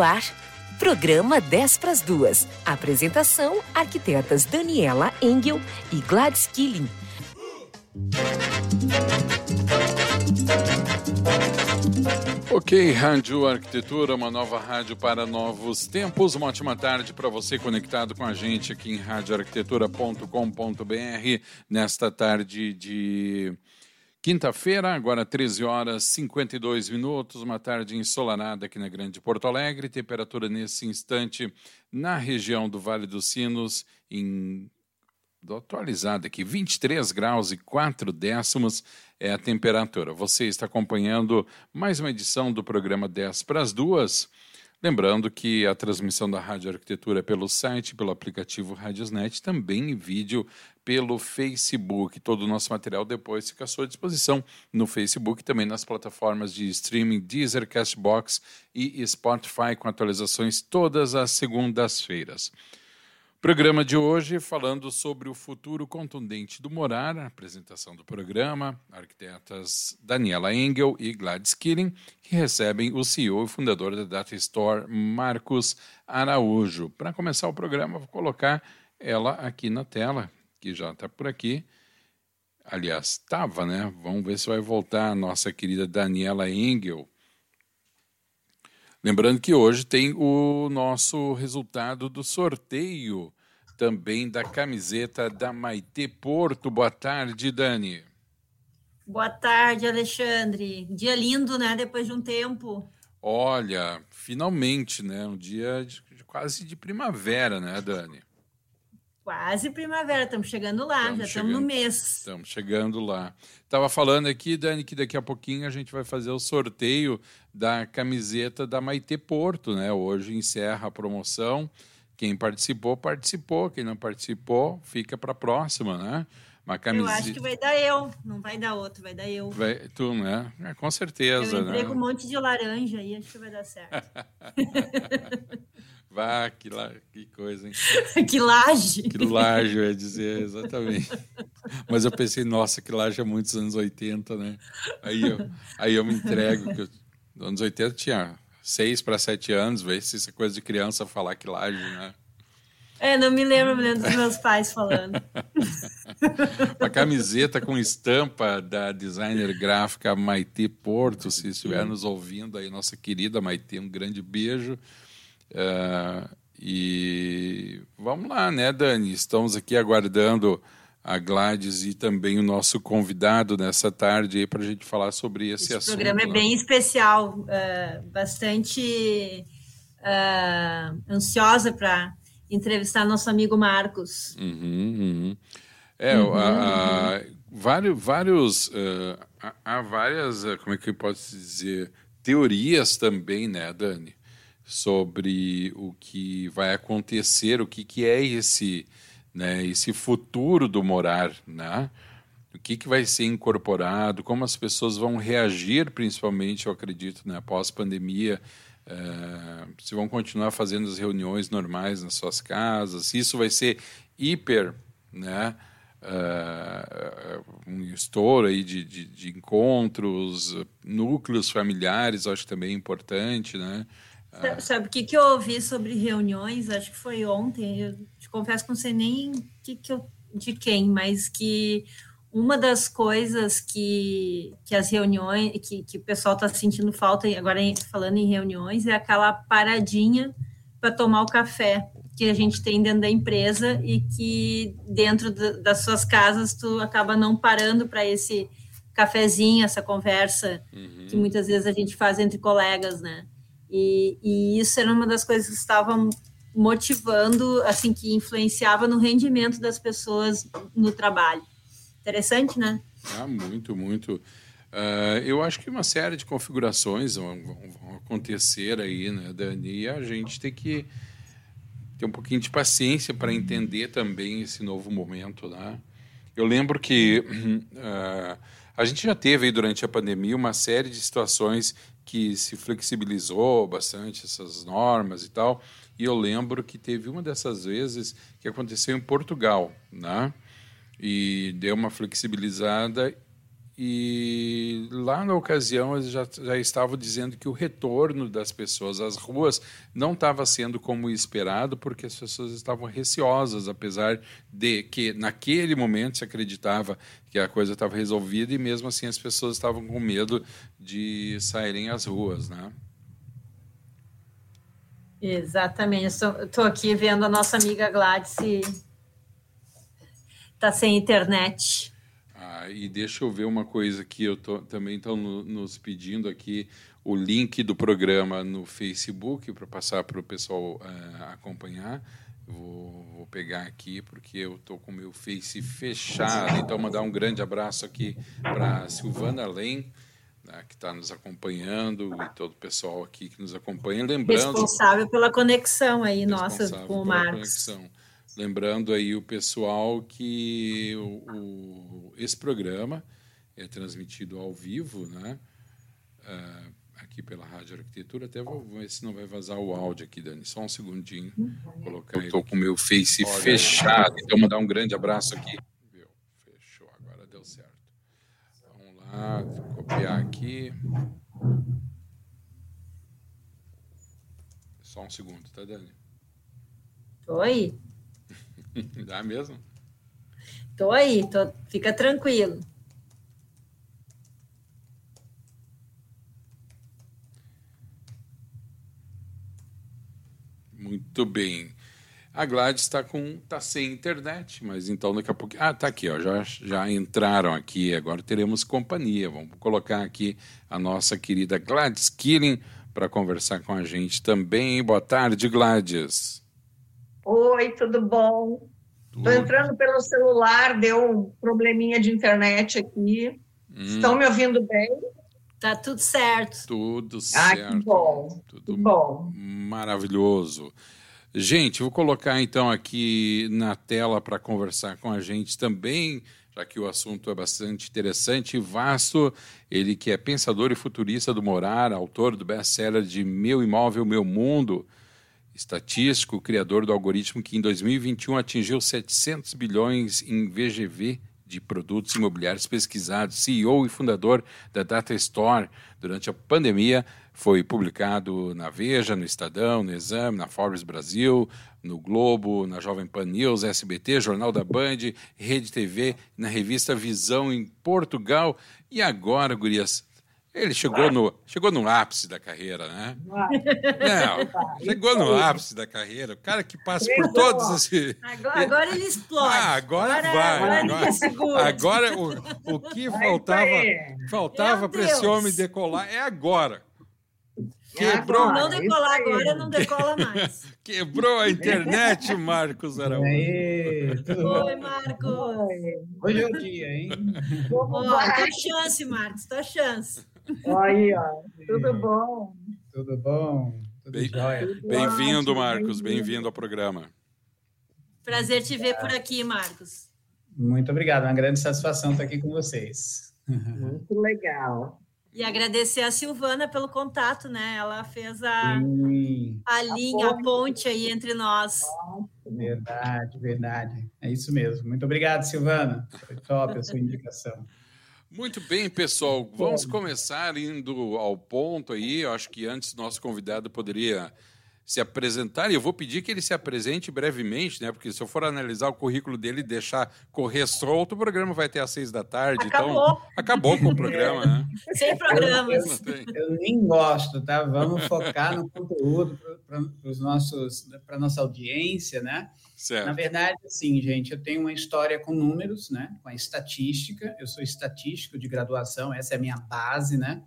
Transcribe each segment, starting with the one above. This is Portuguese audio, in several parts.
Ar, programa 10 para as duas. Apresentação: arquitetas Daniela Engel e Gladys Killing. Ok, Rádio Arquitetura, uma nova rádio para novos tempos. Uma ótima tarde para você conectado com a gente aqui em radioarquitetura.com.br nesta tarde de Quinta-feira, agora 13 horas 52 minutos, uma tarde ensolarada aqui na Grande Porto Alegre. Temperatura nesse instante na região do Vale dos Sinos, em atualizada aqui, 23 graus e 4 décimos é a temperatura. Você está acompanhando mais uma edição do programa 10 para as duas. Lembrando que a transmissão da Rádio Arquitetura é pelo site, pelo aplicativo Radiosnet, também em vídeo pelo Facebook. Todo o nosso material depois fica à sua disposição no Facebook, também nas plataformas de streaming Deezer, Castbox e Spotify, com atualizações todas as segundas-feiras. Programa de hoje falando sobre o futuro contundente do morar, apresentação do programa, arquitetas Daniela Engel e Gladys Killing, que recebem o CEO e fundador da Data Store, Marcos Araújo. Para começar o programa, vou colocar ela aqui na tela, que já está por aqui. Aliás, estava, né? Vamos ver se vai voltar a nossa querida Daniela Engel. Lembrando que hoje tem o nosso resultado do sorteio também da camiseta da Maite Porto. Boa tarde, Dani. Boa tarde, Alexandre. Dia lindo, né? Depois de um tempo. Olha, finalmente, né? Um dia de, quase de primavera, né, Dani? Quase primavera, estamos chegando lá, estamos já estamos no mês. Estamos chegando lá. Estava falando aqui, Dani, que daqui a pouquinho a gente vai fazer o sorteio da camiseta da Maite Porto, né? Hoje encerra a promoção. Quem participou, participou. Quem não participou, fica para a próxima, né? Uma camiseta. Eu acho que vai dar eu, não vai dar outro, vai dar eu. Vai, tu, né? É, com certeza. Eu né? com um monte de laranja aí, acho que vai dar certo. Vá, que, la... que coisa, hein? que laje! Que laje, eu ia dizer, exatamente. Mas eu pensei, nossa, que laje é muitos anos 80, né? Aí eu, aí eu me entrego, que eu, anos 80 tinha seis para sete anos, ver se isso é coisa de criança falar que laje, né? É, não me lembro, me lembro dos meus pais falando. Uma camiseta com estampa da designer gráfica Maite Porto, se estiver nos ouvindo aí, nossa querida Maite, um grande beijo. Uh, e vamos lá, né, Dani? Estamos aqui aguardando a Gladys e também o nosso convidado nessa tarde para a gente falar sobre esse, esse assunto. O programa é né? bem especial, uh, bastante uh, ansiosa para entrevistar nosso amigo Marcos. Uhum, uhum. É, uhum, a, a, vários, vários uh, há várias, como é que eu posso dizer, teorias também, né, Dani, sobre o que vai acontecer, o que, que é esse né, esse futuro do morar, né? O que, que vai ser incorporado, como as pessoas vão reagir, principalmente, eu acredito, né, após pandemia, uh, se vão continuar fazendo as reuniões normais nas suas casas, se isso vai ser hiper, né, uh, um estouro aí de, de, de, encontros, núcleos familiares, acho também importante, né, Sabe o que, que eu ouvi sobre reuniões? Acho que foi ontem. Eu te confesso que não sei nem que que eu, de quem, mas que uma das coisas que, que as reuniões, que, que o pessoal está sentindo falta, agora falando em reuniões, é aquela paradinha para tomar o café que a gente tem dentro da empresa e que dentro das suas casas tu acaba não parando para esse cafezinho, essa conversa uhum. que muitas vezes a gente faz entre colegas, né? E, e isso era uma das coisas que estavam motivando, assim, que influenciava no rendimento das pessoas no trabalho. Interessante, né? Ah, muito, muito. Uh, eu acho que uma série de configurações vão, vão, acontecer aí, né, Dani? E a gente tem que ter um pouquinho de paciência para entender também esse novo momento, né? Eu lembro que uh, a gente já teve aí durante a pandemia uma série de situações que se flexibilizou bastante essas normas e tal. E eu lembro que teve uma dessas vezes que aconteceu em Portugal, né? E deu uma flexibilizada e lá na ocasião eles já, já estavam dizendo que o retorno das pessoas às ruas não estava sendo como esperado, porque as pessoas estavam receosas, apesar de que naquele momento se acreditava que a coisa estava resolvida e mesmo assim as pessoas estavam com medo de saírem às ruas, né? Exatamente. Estou aqui vendo a nossa amiga Gladys está sem internet. Ah, e deixa eu ver uma coisa que eu tô, também estão no, nos pedindo aqui o link do programa no Facebook para passar para o pessoal uh, acompanhar. Vou, vou, pegar aqui porque eu estou com o meu Face fechado. Então, mandar um grande abraço aqui para Silvana Len, né, que está nos acompanhando, e todo o pessoal aqui que nos acompanha. Lembrando. Responsável pela conexão aí, nossa, com o Marcos. Conexão. Lembrando aí o pessoal que o, o, esse programa é transmitido ao vivo, né? Uh, aqui pela Rádio Arquitetura. Até vou ver se não vai vazar o áudio aqui, Dani. Só um segundinho. Vou colocar Estou com o meu Face Olha, fechado. Então, mandar um grande abraço aqui. Viu? Fechou, agora deu certo. Vamos lá, copiar aqui. Só um segundo, tá, Dani? Oi. Dá mesmo? Tô aí, tô, fica tranquilo. Muito bem. A Gladys está com tá sem internet, mas então daqui a pouco. Ah, tá aqui, ó. Já, já entraram aqui. Agora teremos companhia. Vamos colocar aqui a nossa querida Gladys Killing para conversar com a gente também. Boa tarde, Gladys. Oi, tudo bom? Estou entrando pelo celular, deu um probleminha de internet aqui. Hum. Estão me ouvindo bem? Tá tudo certo. Tudo certo. Ah, que bom. Tudo que bom. Maravilhoso. Gente, vou colocar então aqui na tela para conversar com a gente também, já que o assunto é bastante interessante e vasto. Ele que é pensador e futurista do morar, autor do best-seller de Meu Imóvel, Meu Mundo estatístico, criador do algoritmo que em 2021 atingiu 700 bilhões em VGV de produtos imobiliários pesquisados, CEO e fundador da Data Store. Durante a pandemia, foi publicado na Veja, no Estadão, no Exame, na Forbes Brasil, no Globo, na Jovem Pan News, SBT, Jornal da Band, Rede TV, na revista Visão em Portugal. E agora, Gurias, ele chegou no, chegou no ápice da carreira, né? Não, chegou no ápice da carreira. O cara que passa por todos esses. Agora, agora ele explode. Ah, agora, agora vai. Agora, agora o, o que faltava, faltava para esse homem decolar é agora. Quebrou. Não decolar agora, não decola mais. Quebrou a internet, Marcos Araújo. Oi, Marcos. Hoje é o dia, hein? Ó, tua chance, Marcos, tua chance. Aí, ó. Tudo bom? Tudo bom? Tudo Bem-vindo, Marcos. Bem-vindo ao programa. Prazer te ver por aqui, Marcos. Muito obrigado. Uma grande satisfação estar aqui com vocês. Muito legal. E agradecer a Silvana pelo contato, né? Ela fez a, a linha, a ponte aí entre nós. Verdade, verdade. É isso mesmo. Muito obrigado, Silvana. Foi top a sua indicação. Muito bem, pessoal. Vamos começar indo ao ponto aí. Eu acho que antes nosso convidado poderia se apresentar, e eu vou pedir que ele se apresente brevemente, né? Porque se eu for analisar o currículo dele e deixar correr solto, o programa vai ter às seis da tarde. Então acabou. Então, acabou com o programa, né? Sem programas. Eu, eu, nem gosto, tá? Vamos focar no conteúdo para a nossa audiência, né? Certo. Na verdade, sim, gente, eu tenho uma história com números, né? Com a estatística. Eu sou estatístico de graduação, essa é a minha base, né?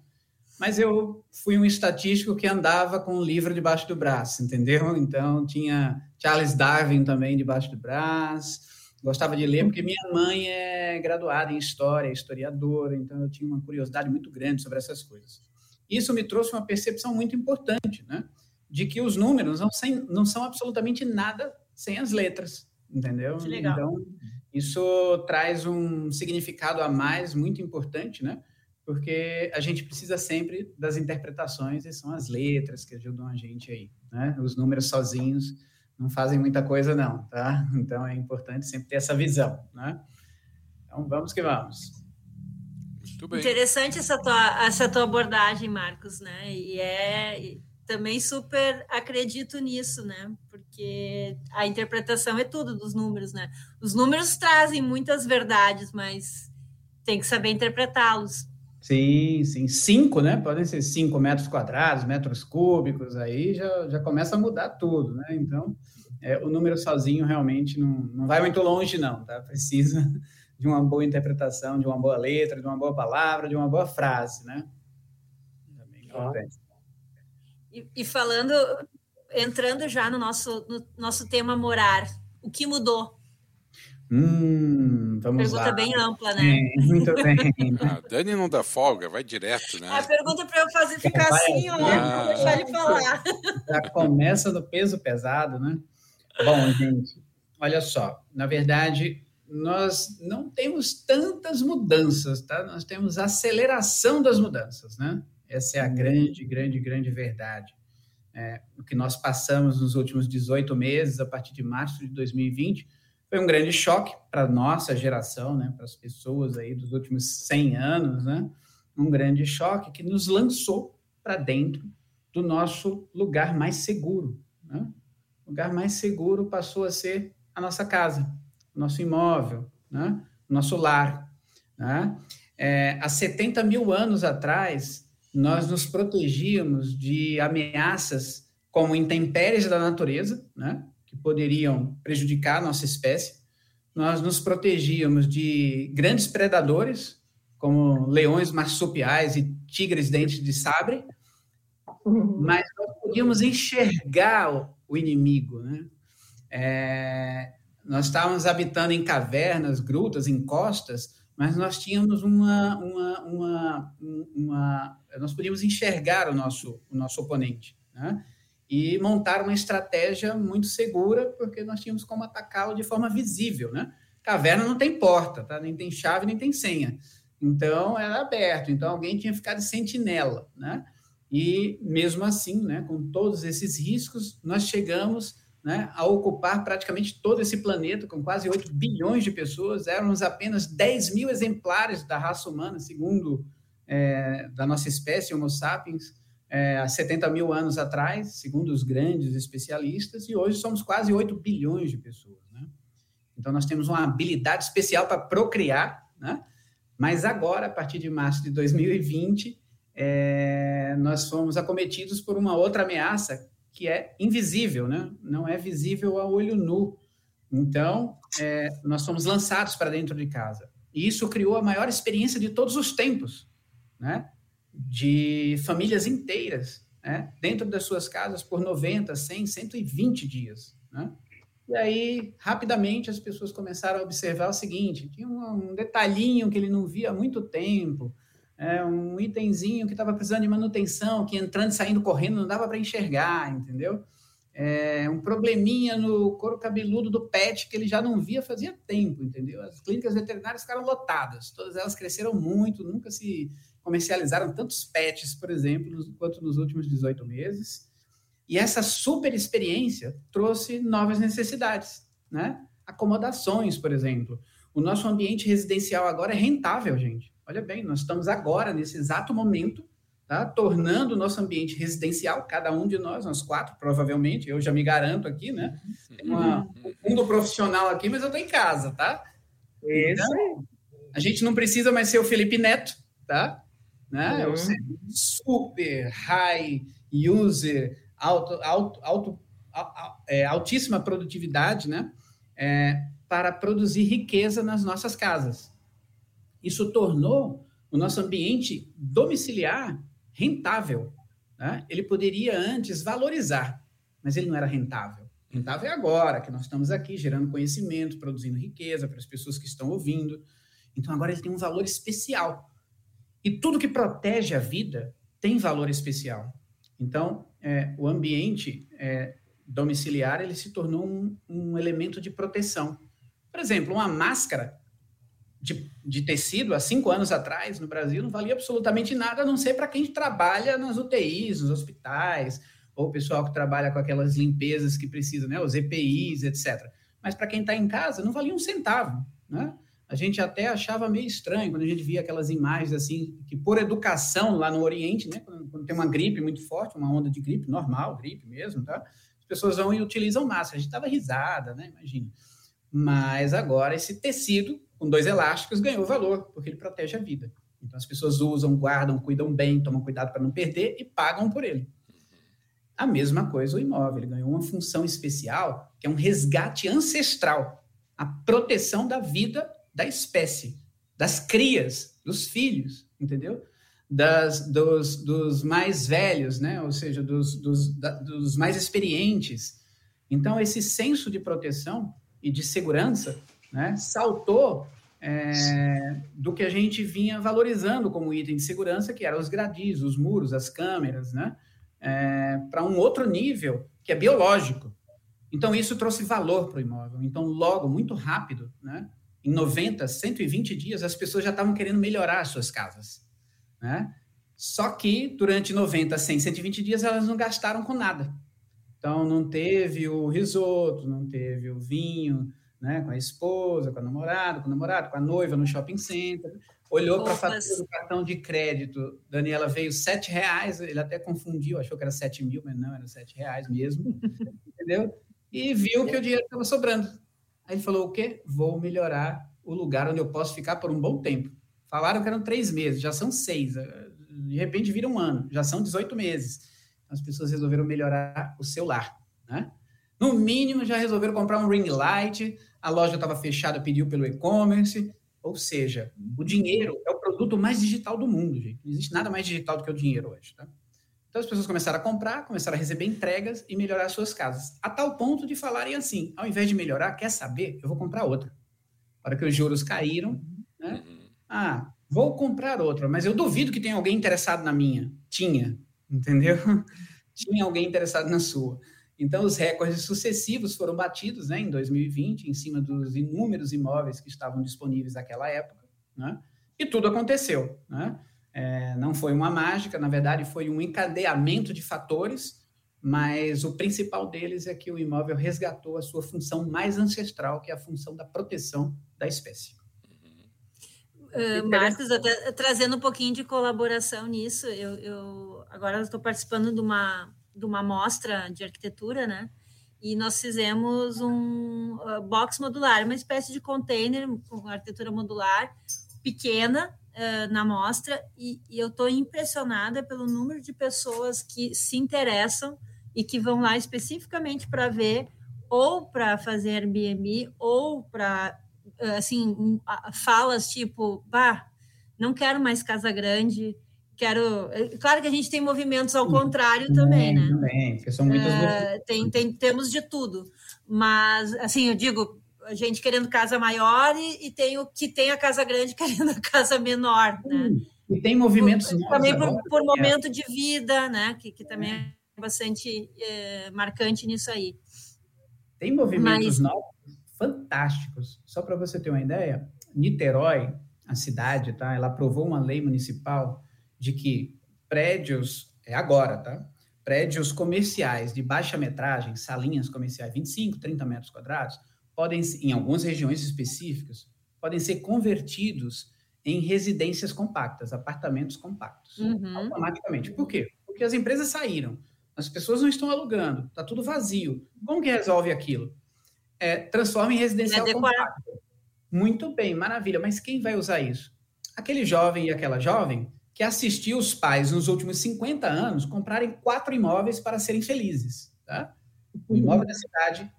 Mas eu fui um estatístico que andava com um livro debaixo do braço, entendeu? Então tinha Charles Darwin também debaixo do braço. Gostava de ler porque minha mãe é graduada em história, historiadora, então eu tinha uma curiosidade muito grande sobre essas coisas. Isso me trouxe uma percepção muito importante, né? De que os números não, sem, não são absolutamente nada sem as letras, entendeu? Que legal. Então, isso traz um significado a mais muito importante, né? Porque a gente precisa sempre das interpretações e são as letras que ajudam a gente aí, né? Os números sozinhos não fazem muita coisa não, tá? Então é importante sempre ter essa visão, né? Então vamos que vamos. Muito bem. Interessante essa tua, essa tua abordagem, Marcos, né? E é também super acredito nisso, né? Porque a interpretação é tudo dos números, né? Os números trazem muitas verdades, mas tem que saber interpretá-los. Sim, sim. Cinco, né? Podem ser cinco metros quadrados, metros cúbicos, aí já, já começa a mudar tudo, né? Então, é, o número sozinho realmente não, não vai muito longe, não, tá? Precisa de uma boa interpretação, de uma boa letra, de uma boa palavra, de uma boa frase, né? E, e falando, entrando já no nosso, no nosso tema morar, o que mudou? Hum, vamos pergunta lá. bem ampla, né? É, muito bem. Ah, Dani não dá folga, vai direto, né? A pergunta para eu fazer ficar Vai, assim, ó, ah. não deixar ele falar. Já começa no peso pesado, né? Bom, gente, olha só. Na verdade, nós não temos tantas mudanças, tá? Nós temos aceleração das mudanças, né? Essa é a grande, grande, grande verdade. É, o que nós passamos nos últimos 18 meses, a partir de março de 2020, foi um grande choque para a nossa geração, né? Para as pessoas aí dos últimos 100 anos, né? Um grande choque que nos lançou para dentro do nosso lugar mais seguro, né? O lugar mais seguro passou a ser a nossa casa, o nosso imóvel, né? o nosso lar. Né? É, há 70 mil anos atrás, nós nos protegíamos de ameaças como intempéries da natureza, né? que poderiam prejudicar a nossa espécie. Nós nos protegíamos de grandes predadores, como leões marsupiais e tigres dentes de sabre, mas nós podíamos enxergar o, o inimigo, né? É, nós estávamos habitando em cavernas, grutas, encostas, mas nós tínhamos uma, uma, uma, uma nós podíamos enxergar o nosso, o nosso oponente, né? E montar uma estratégia muito segura, porque nós tínhamos como atacá-lo de forma visível, né? Caverna não tem porta, tá? Nem tem chave, nem tem senha. Então, era aberto. Então, alguém tinha ficado de sentinela, né? E, mesmo assim, né, com todos esses riscos, nós chegamos né, a ocupar praticamente todo esse planeta, com quase 8 bilhões de pessoas. Éramos apenas 10 mil exemplares da raça humana, segundo é, da nossa espécie, Homo sapiens, é, há 70 mil anos atrás, segundo os grandes especialistas, e hoje somos quase 8 bilhões de pessoas. Né? Então, nós temos uma habilidade especial para procriar, né? mas agora, a partir de março de 2020, é, nós fomos acometidos por uma outra ameaça que é invisível, né? não é visível a olho nu. Então, é, nós fomos lançados para dentro de casa. E isso criou a maior experiência de todos os tempos, né? de famílias inteiras, né? dentro das suas casas por 90, 100, 120 dias. Né? E aí, rapidamente, as pessoas começaram a observar o seguinte: tinha um, detalhinho que ele não via há muito tempo, é, um itemzinho que estava precisando de manutenção, que entrando e saindo correndo não dava para enxergar, entendeu? É, um probleminha no couro cabeludo do pet que ele já não via fazia tempo, entendeu? As clínicas veterinárias ficaram lotadas, todas elas cresceram muito, nunca se comercializaram tantos pets, por exemplo, quanto nos últimos 18 meses. E essa super experiência trouxe novas necessidades, né? Acomodações, por exemplo. O nosso ambiente residencial agora é rentável, gente. Olha bem, nós estamos agora, nesse exato momento, tá? tornando o nosso ambiente residencial, cada um de nós, nós quatro, provavelmente, eu já me garanto aqui, né? Tem uma, um mundo profissional aqui, mas eu estou em casa, tá? Então, a gente não precisa mais ser o Felipe Neto, tá? Né? Eu ser super high user, alto, alto, alto, é, altíssima produtividade, né? É, para produzir riqueza nas nossas casas. Isso tornou o nosso ambiente domiciliar rentável. Né? Ele poderia antes valorizar, mas ele não era rentável. Estava é agora, que nós estamos aqui gerando conhecimento, produzindo riqueza para as pessoas que estão ouvindo. Então agora ele tem um valor especial. E tudo que protege a vida tem valor especial. Então, é, o ambiente é, domiciliar ele se tornou um, um, elemento de proteção. Por exemplo, uma máscara de, de, tecido há cinco anos atrás no Brasil não valia absolutamente nada, a não ser para quem trabalha nas UTIs, nos hospitais, ou o pessoal que trabalha com aquelas limpezas que precisa, né, os EPIs, etc. Mas para quem está em casa, não valia um centavo, né? A gente até achava meio estranho quando a gente via aquelas imagens assim, que por educação lá no Oriente, né, quando, quando tem uma gripe muito forte, uma onda de gripe, normal, gripe mesmo, tá? As pessoas vão e utilizam máscara. A gente dava risada, né? Imagina. Mas agora esse tecido com dois elásticos ganhou valor, porque ele protege a vida. Então as pessoas usam, guardam, cuidam bem, tomam cuidado para não perder e pagam por ele. A mesma coisa o imóvel, ele ganhou uma função especial, que é um resgate ancestral, a proteção da vida da espécie, das crias, dos filhos, entendeu? Das, dos, dos mais velhos, né? Ou seja, dos, dos, da, dos mais experientes. Então, esse senso de proteção e de segurança né, saltou é, do que a gente vinha valorizando como item de segurança, que eram os gradis, os muros, as câmeras, né, é, para um outro nível, que é biológico. Então, isso trouxe valor para o imóvel. Então, logo, muito rápido, né, em 90, 120 dias, as pessoas já estavam querendo melhorar as suas casas. Né? Só que, durante 90, 100, 120 dias, elas não gastaram com nada. Então, não teve o risoto, não teve o vinho, né, com a esposa, com a namorada, com o namorado, com a noiva no shopping center, olhou para a fatura do cartão de crédito, Daniela veio sete reais, ele até confundiu, achou que era sete mil, mas não, era sete reais mesmo, entendeu? E viu que o dinheiro estava sobrando. Aí ele falou, o quê? Vou melhorar o lugar onde eu posso ficar por um bom tempo. Falaram que eram três meses, já são seis, de repente vira um ano, já são 18 meses. As pessoas resolveram melhorar o seu lar, né? No mínimo, já resolveram comprar um ring light, a loja estava fechada, pediu pelo e-commerce. Ou seja, o dinheiro é o produto mais digital do mundo, gente. Não existe nada mais digital do que o dinheiro hoje, tá? Então as pessoas começaram a comprar, começaram a receber entregas e melhorar suas casas. A tal ponto de falarem assim: ao invés de melhorar, quer saber? Eu vou comprar outra. Para que os juros caíram, né? Uhum. Ah, vou comprar outra, mas eu duvido que tenha alguém interessado na minha. Tinha, entendeu? Tinha alguém interessado na sua. Então, os recordes sucessivos foram batidos né, em 2020, em cima dos inúmeros imóveis que estavam disponíveis naquela época, né? e tudo aconteceu. Né? É, não foi uma mágica, na verdade, foi um encadeamento de fatores, mas o principal deles é que o imóvel resgatou a sua função mais ancestral, que é a função da proteção da espécie. Uh, Marcos, até trazendo um pouquinho de colaboração nisso, eu, eu agora estou participando de uma de uma mostra de arquitetura, né? E nós fizemos um uh, box modular, uma espécie de container com arquitetura modular pequena uh, na mostra, e, e eu estou impressionada pelo número de pessoas que se interessam e que vão lá especificamente para ver ou para fazer Airbnb ou para assim falas tipo bah não quero mais casa grande quero. É, claro que a gente tem movimentos ao contrário também, né? Também, porque são muitas. Uh, tem, tem, temos de tudo. Mas, assim, eu digo, gente querendo casa maior e, e tem o que tem a casa grande querendo a casa menor, né? E tem movimentos por, Também por, por, momento de vida, né? Que, que também é, é bastante é, marcante nisso aí. Tem movimentos Mas... novos fantásticos. Só para você ter uma ideia, Niterói, a cidade, tá? Ela aprovou uma lei municipal de que prédios, é agora, tá? Prédios comerciais de baixa metragem, salinhas comerciais, 25, 30 metros quadrados, podem, em algumas regiões específicas, podem ser convertidos em residências compactas, apartamentos compactos, uhum. automaticamente. Por quê? Porque as empresas saíram, as pessoas não estão alugando, está tudo vazio. Como que resolve aquilo? É, transforma em residencial é compacto. Muito bem, maravilha. Mas quem vai usar isso? Aquele jovem e aquela jovem que assistiu os pais nos últimos 50 anos comprarem quatro imóveis para serem felizes. Tá? O imóvel da cidade,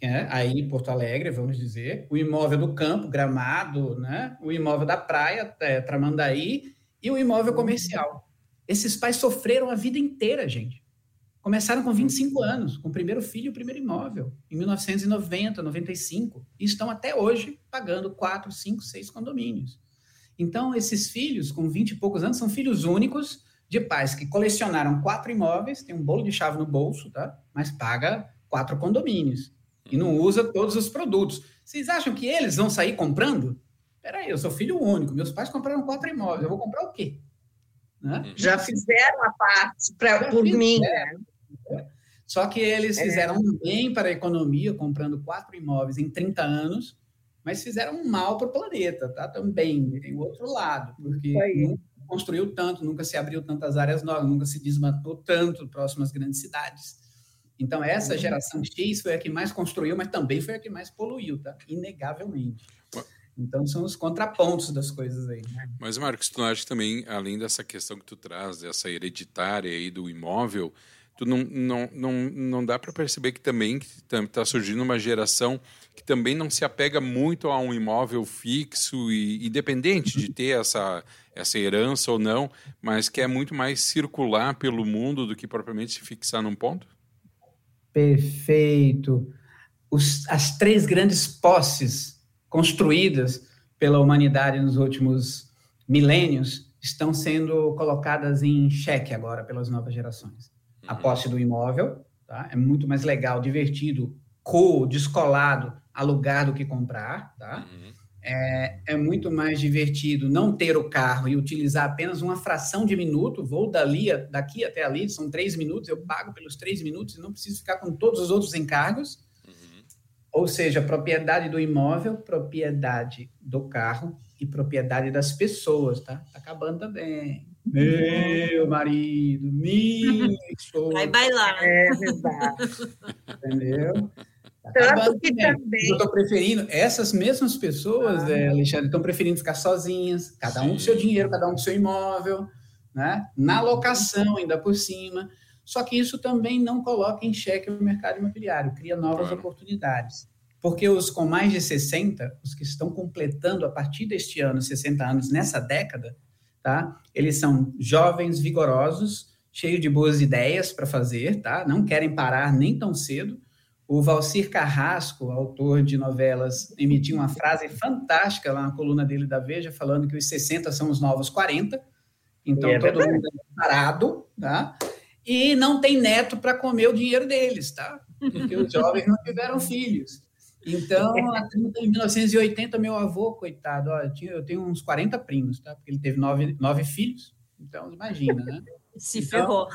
é, aí em Porto Alegre, vamos dizer, o imóvel do campo, Gramado, né? o imóvel da praia, é, Tramandaí, e o imóvel comercial. Esses pais sofreram a vida inteira, gente. começaram com 25 anos, com o primeiro filho e o primeiro imóvel, em 1990, 95, e estão até hoje pagando 4, 5, 6 condomínios. Então, esses filhos, com 20 e poucos anos, são filhos únicos de pais que colecionaram quatro imóveis, tem um bolo de chave no bolso, tá? Mas paga quatro condomínios e não usa todos os produtos. Vocês acham que eles vão sair comprando? Peraí, eu sou filho único, meus pais compraram quatro imóveis, eu vou comprar o quê? Né? Já fizeram a parte pra, por fizeram. mim. Né? Só que eles é. fizeram é. bem para a economia, comprando quatro imóveis em 30 anos, mas fizeram mal para o planeta, tá? Também tem o outro lado, porque nunca construiu tanto, nunca se abriu tantas áreas novas, nunca se desmatou tanto próximo às grandes cidades. Então, essa uhum. geração X foi a que mais construiu, mas também foi a que mais poluiu, tá? Inegavelmente. Então, são os contrapontos das coisas aí. Né? Mas, Marcos, tu acha que também, além dessa questão que tu traz, dessa hereditária aí do imóvel, tu não, não, não, não dá para perceber que também está surgindo uma geração que também não se apega muito a um imóvel fixo e independente de ter essa, essa herança ou não, mas que é muito mais circular pelo mundo do que propriamente se fixar num ponto? Perfeito. Os, as três grandes posses construídas pela humanidade nos últimos milênios estão sendo colocadas em xeque agora pelas novas gerações. A uhum. posse do imóvel, tá? é muito mais legal, divertido, co, descolado, alugar do que comprar, tá? Uhum. É, é, muito mais divertido não ter o carro e utilizar apenas uma fração de minuto, vou dali, daqui até ali, são três minutos, eu pago pelos três minutos e não preciso ficar com todos os outros encargos. Uhum. Ou seja, propriedade do imóvel, propriedade do carro e propriedade das pessoas, tá? Tá acabando também. Meu marido, minha esposa. Vai bailar. É verdade. Entendeu? Tanto que também. Eu estou preferindo, essas mesmas pessoas, ah. é, Alexandre, estão preferindo ficar sozinhas, cada um com seu dinheiro, cada um com seu imóvel, né? na locação ainda por cima. Só que isso também não coloca em xeque o mercado imobiliário, cria novas claro. oportunidades. Porque os com mais de 60, os que estão completando a partir deste ano 60 anos nessa década, tá? Eles são jovens, vigorosos, cheios de boas ideias para fazer, tá? Não querem parar nem tão cedo o Valcir Carrasco, autor de novelas, emitiu uma frase fantástica lá na coluna dele da Veja, falando que os 60 são os novos 40. Então, é todo mundo é parado, tá? E não tem neto para comer o dinheiro deles, tá? Porque os jovens não tiveram filhos. Então, em 1980, meu avô, coitado, ó, eu tenho uns 40 primos, tá? Porque ele teve nove, nove filhos. Então, imagina, né? Se então, ferrou.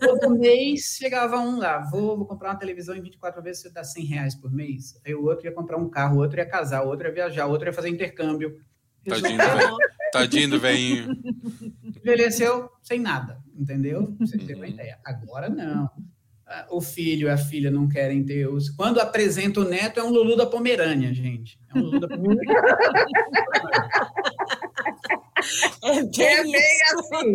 Todo mês chegava um lá, vou, vou, comprar uma televisão em 24 vezes, você dá 100 reais por mês. Aí o outro ia comprar um carro, o outro ia casar, o outro ia viajar, o outro ia fazer intercâmbio. Tadinho, Tadinho do velhinho. Envelheceu sem nada, entendeu? Você tem uma ideia. Agora não. Ah, o filho e a filha não querem ter os. Quando apresenta o neto, é um Lulu da Pomerânia, gente. É um Lulu da Pomerânia. É bem, é bem assim.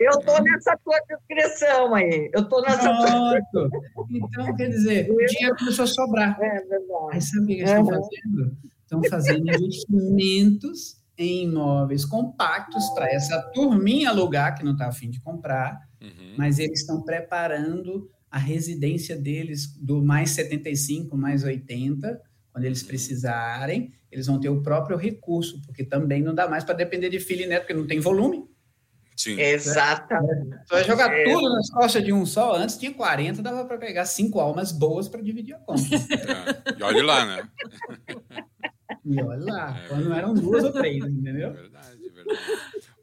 Eu estou nessa tua descrição aí. Eu estou nessa Pronto. Então, quer dizer, o dinheiro começou a sobrar. É verdade. Aí sabe o que eles estão fazendo? Estão fazendo investimentos em imóveis compactos para essa turminha alugar que não está afim de comprar, uhum. mas eles estão preparando a residência deles do mais 75, mais 80, quando eles uhum. precisarem, eles vão ter o próprio recurso, porque também não dá mais para depender de filho e neto, porque não tem volume. Sim. Exatamente. Você vai jogar é. tudo nas costas de um só. Antes tinha 40, dava para pegar cinco almas boas para dividir a conta. É. E olhe lá, né? E olha lá, é quando eram duas ou três, entendeu? Verdade, verdade.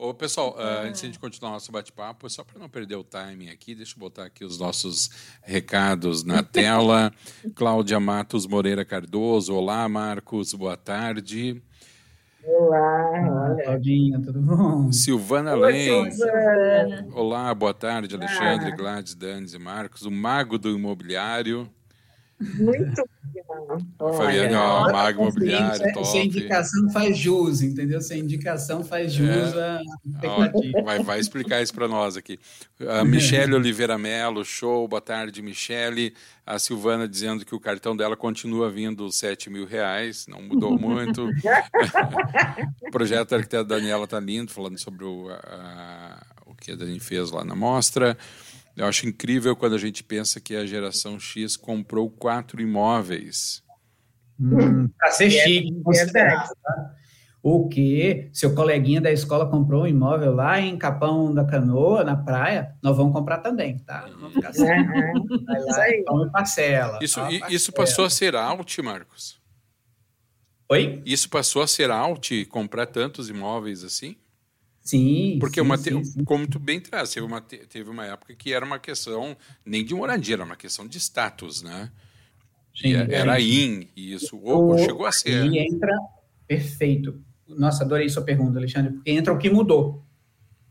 Ô, pessoal, uh, antes de a gente continuar nosso bate-papo, só para não perder o timing aqui, deixa eu botar aqui os nossos recados na tela. Cláudia Matos Moreira Cardoso, olá, Marcos, boa tarde. Olá, olha. Claudinha, tudo bom? Silvana Lenz. Olá, boa tarde, Alexandre, ah. Gladys, Danes e Marcos, o mago do imobiliário. Muito Fabiane, ó, Mago Imobiliário, top. Se a indicação faz jus, entendeu? Se a indicação faz jus, é. a... vai, vai explicar isso para nós aqui. A Michele Oliveira Melo, show, boa tarde, Michele. A Silvana dizendo que o cartão dela continua vindo 7 mil reais, não mudou muito. o projeto da arquiteta Daniela tá lindo, falando sobre o, a, o que a Dani fez lá na mostra. Eu acho incrível quando a gente pensa que a geração X comprou quatro imóveis. Hum, Para ser é chique, considerado. Tá? O que seu coleguinha da escola comprou um imóvel lá em Capão da Canoa, na praia, nós vamos comprar também, tá? Vamos ficar assim. Vai lá, toma parcela. Isso, parcela. isso passou a ser alt, Marcos? Oi? Isso passou a ser alt, comprar tantos imóveis assim? Sim. Porque sim, uma, sim, sim. como tu bem traz, teve uma, teve uma época que era uma questão nem de moradia, era uma questão de status, né? Sim, era in, isso. Ou, chegou a ser. E entra, perfeito. Nossa, adorei sua pergunta, Alexandre, porque entra o que mudou.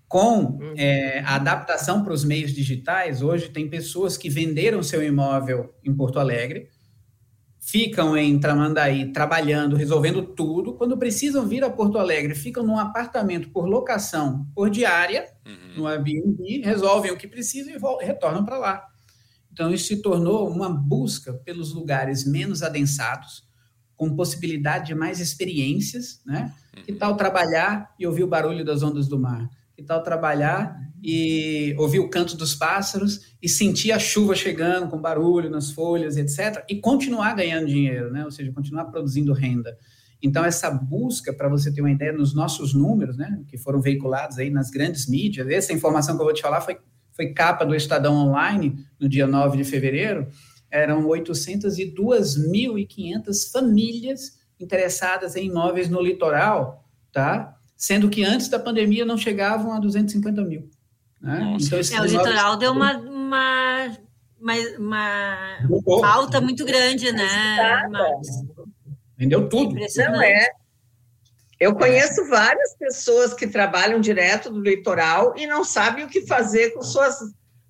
Com é, a adaptação para os meios digitais, hoje tem pessoas que venderam seu imóvel em Porto Alegre, ficam em Tramandaí trabalhando, resolvendo tudo. Quando precisam vir a Porto Alegre, ficam num apartamento por locação, por diária, uhum. no Airbnb, resolvem o que precisam e retornam para lá. Então, isso se tornou uma busca pelos lugares menos adensados, com possibilidade de mais experiências, né? Que tal trabalhar e ouvir o barulho das ondas do mar? Que tal trabalhar e ouvir o canto dos pássaros e sentir a chuva chegando com barulho nas folhas, etc. E continuar ganhando dinheiro, né? Ou seja, continuar produzindo renda. Então, essa busca, para você ter uma ideia, nos nossos números, né, que foram veiculados aí nas grandes mídias, essa informação que eu vou te falar foi, foi capa do Estadão Online no dia 9 de fevereiro, eram 802.500 famílias interessadas em imóveis no litoral, tá? Sendo que antes da pandemia não chegavam a 250 mil. Né? Então, é, o litoral deu uma, uma, uma, uma falta muito grande, né? Vendeu tudo. Não é. Eu conheço várias pessoas que trabalham direto do litoral e não sabem o que fazer com suas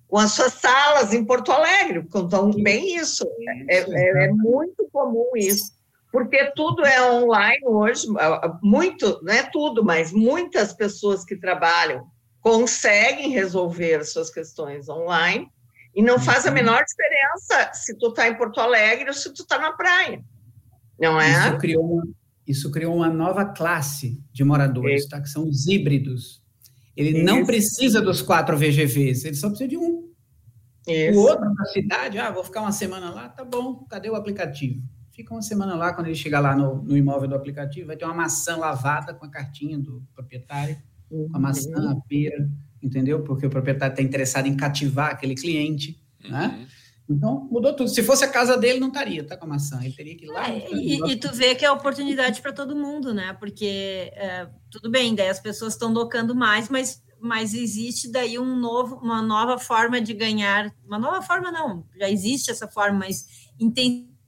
com as suas salas em Porto Alegre, contam bem isso. É, é, é, muito comum isso, porque tudo é online hoje, muito, não é tudo, mas muitas pessoas que trabalham conseguem resolver suas questões online e não faz a uhum. menor diferença se tu está em Porto Alegre ou se tu está na praia, não é? Isso criou, uma, isso criou uma nova classe de moradores, é. tá? que são os híbridos, ele Isso. não precisa dos quatro VGVs, ele só precisa de um. Isso. O outro na cidade, ah, vou ficar uma semana lá, tá bom, cadê o aplicativo? Fica uma semana lá, quando ele chegar lá no, no imóvel do aplicativo, vai ter uma maçã lavada com a cartinha do proprietário, uhum. com a maçã, a pera, entendeu? Porque o proprietário está interessado em cativar aquele cliente, né? uhum. né? Então, mudou tudo. Se fosse a casa dele, não estaria, tá com a maçã. Ele teria que ir lá. É, e, e, tu vê que é oportunidade para todo mundo, né? Porque é, tudo bem, daí as pessoas estão locando mais, mas, mas existe daí um novo, uma nova forma de ganhar. Uma nova forma, não, já existe essa forma, mas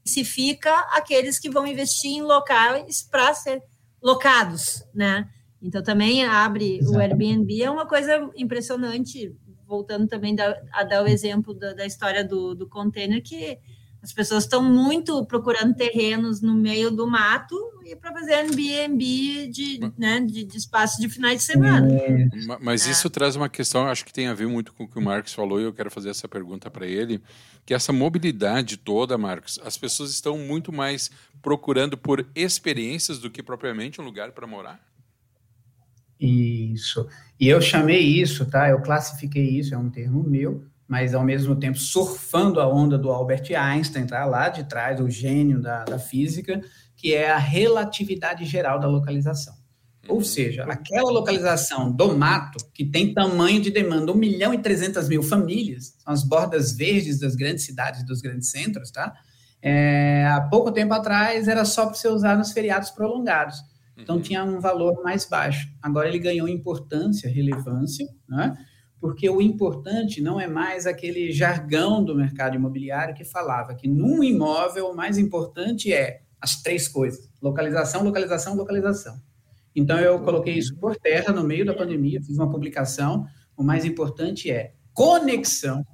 intensifica aqueles que vão investir em locais para ser locados, né? Então também abre Exatamente. o Airbnb, é uma coisa impressionante voltando também da, a dar o exemplo da, da história do, do container, que as pessoas estão muito procurando terrenos no meio do mato e para fazer Airbnb de, né, de, de espaço de finais de semana. É. Mas isso traz uma questão, acho que tem a ver muito com o que o Marcos falou, e eu quero fazer essa pergunta para ele, que essa mobilidade toda, Marcos, as pessoas estão muito mais procurando por experiências do que propriamente um lugar para morar? Isso. E eu chamei isso, tá? Eu classifiquei isso, é um termo meu, mas ao mesmo tempo surfando a onda do Albert Einstein, tá? Lá de trás, o gênio da, da física, que é a relatividade geral da localização. Ou uhum. seja, aquela localização do mato, que tem tamanho de demanda 1 milhão e 300 mil famílias, são as bordas verdes das grandes cidades, dos grandes centros, tá? É, há pouco tempo atrás era só para você usar nos feriados prolongados. Então, uhum. tinha um valor mais baixo. Agora, ele ganhou importância, relevância, né? Porque o importante não é mais aquele jargão do mercado imobiliário que falava que num imóvel o mais importante é as três coisas: localização, localização, localização. Então, eu coloquei isso por terra no meio da pandemia, fiz uma publicação. O mais importante é conexão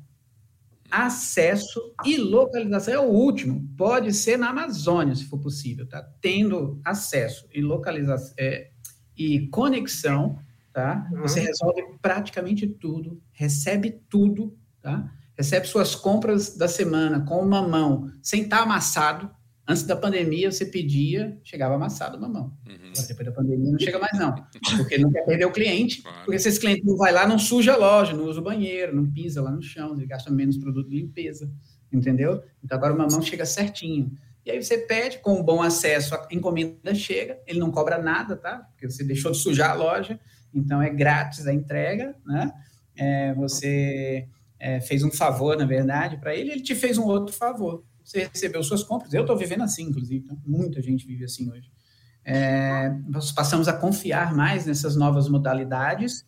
acesso e localização é o último. Pode ser na Amazônia, se for possível, tá? Tendo acesso e localização é, e conexão, tá? Uhum. Você resolve praticamente tudo, recebe tudo, tá? Recebe suas compras da semana com uma mão, sem estar amassado. Antes da pandemia, você pedia, chegava amassado o mamão. Uhum. Depois da pandemia, não chega mais, não. Porque não quer perder o cliente. Claro. Porque se esse cliente não vai lá, não suja a loja, não usa o banheiro, não pisa lá no chão, ele gasta menos produto de limpeza. Entendeu? Então, agora o mamão chega certinho. E aí você pede, com um bom acesso, a encomenda chega, ele não cobra nada, tá? Porque você deixou de sujar a loja, então é grátis a entrega, né? É, você é, fez um favor, na verdade, para ele, ele te fez um outro favor. Você recebeu suas compras. Eu estou vivendo assim, inclusive. Então, muita gente vive assim hoje. É, nós passamos a confiar mais nessas novas modalidades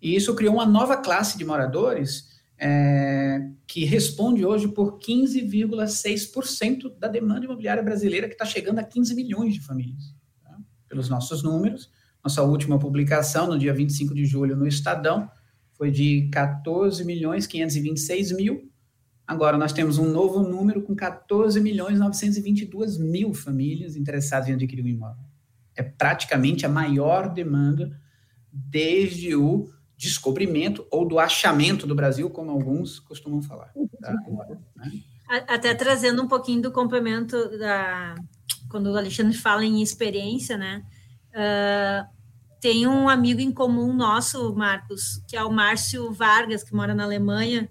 e isso criou uma nova classe de moradores é, que responde hoje por 15,6% da demanda imobiliária brasileira, que está chegando a 15 milhões de famílias. Tá? Pelos nossos números, nossa última publicação, no dia 25 de julho, no Estadão, foi de 14 milhões 526 mil, Agora, nós temos um novo número com 14 milhões 922 mil famílias interessadas em adquirir um imóvel. É praticamente a maior demanda desde o descobrimento ou do achamento do Brasil, como alguns costumam falar. Tá? Até trazendo um pouquinho do complemento da quando o Alexandre fala em experiência, né? Uh, tem um amigo em comum nosso, Marcos, que é o Márcio Vargas, que mora na Alemanha,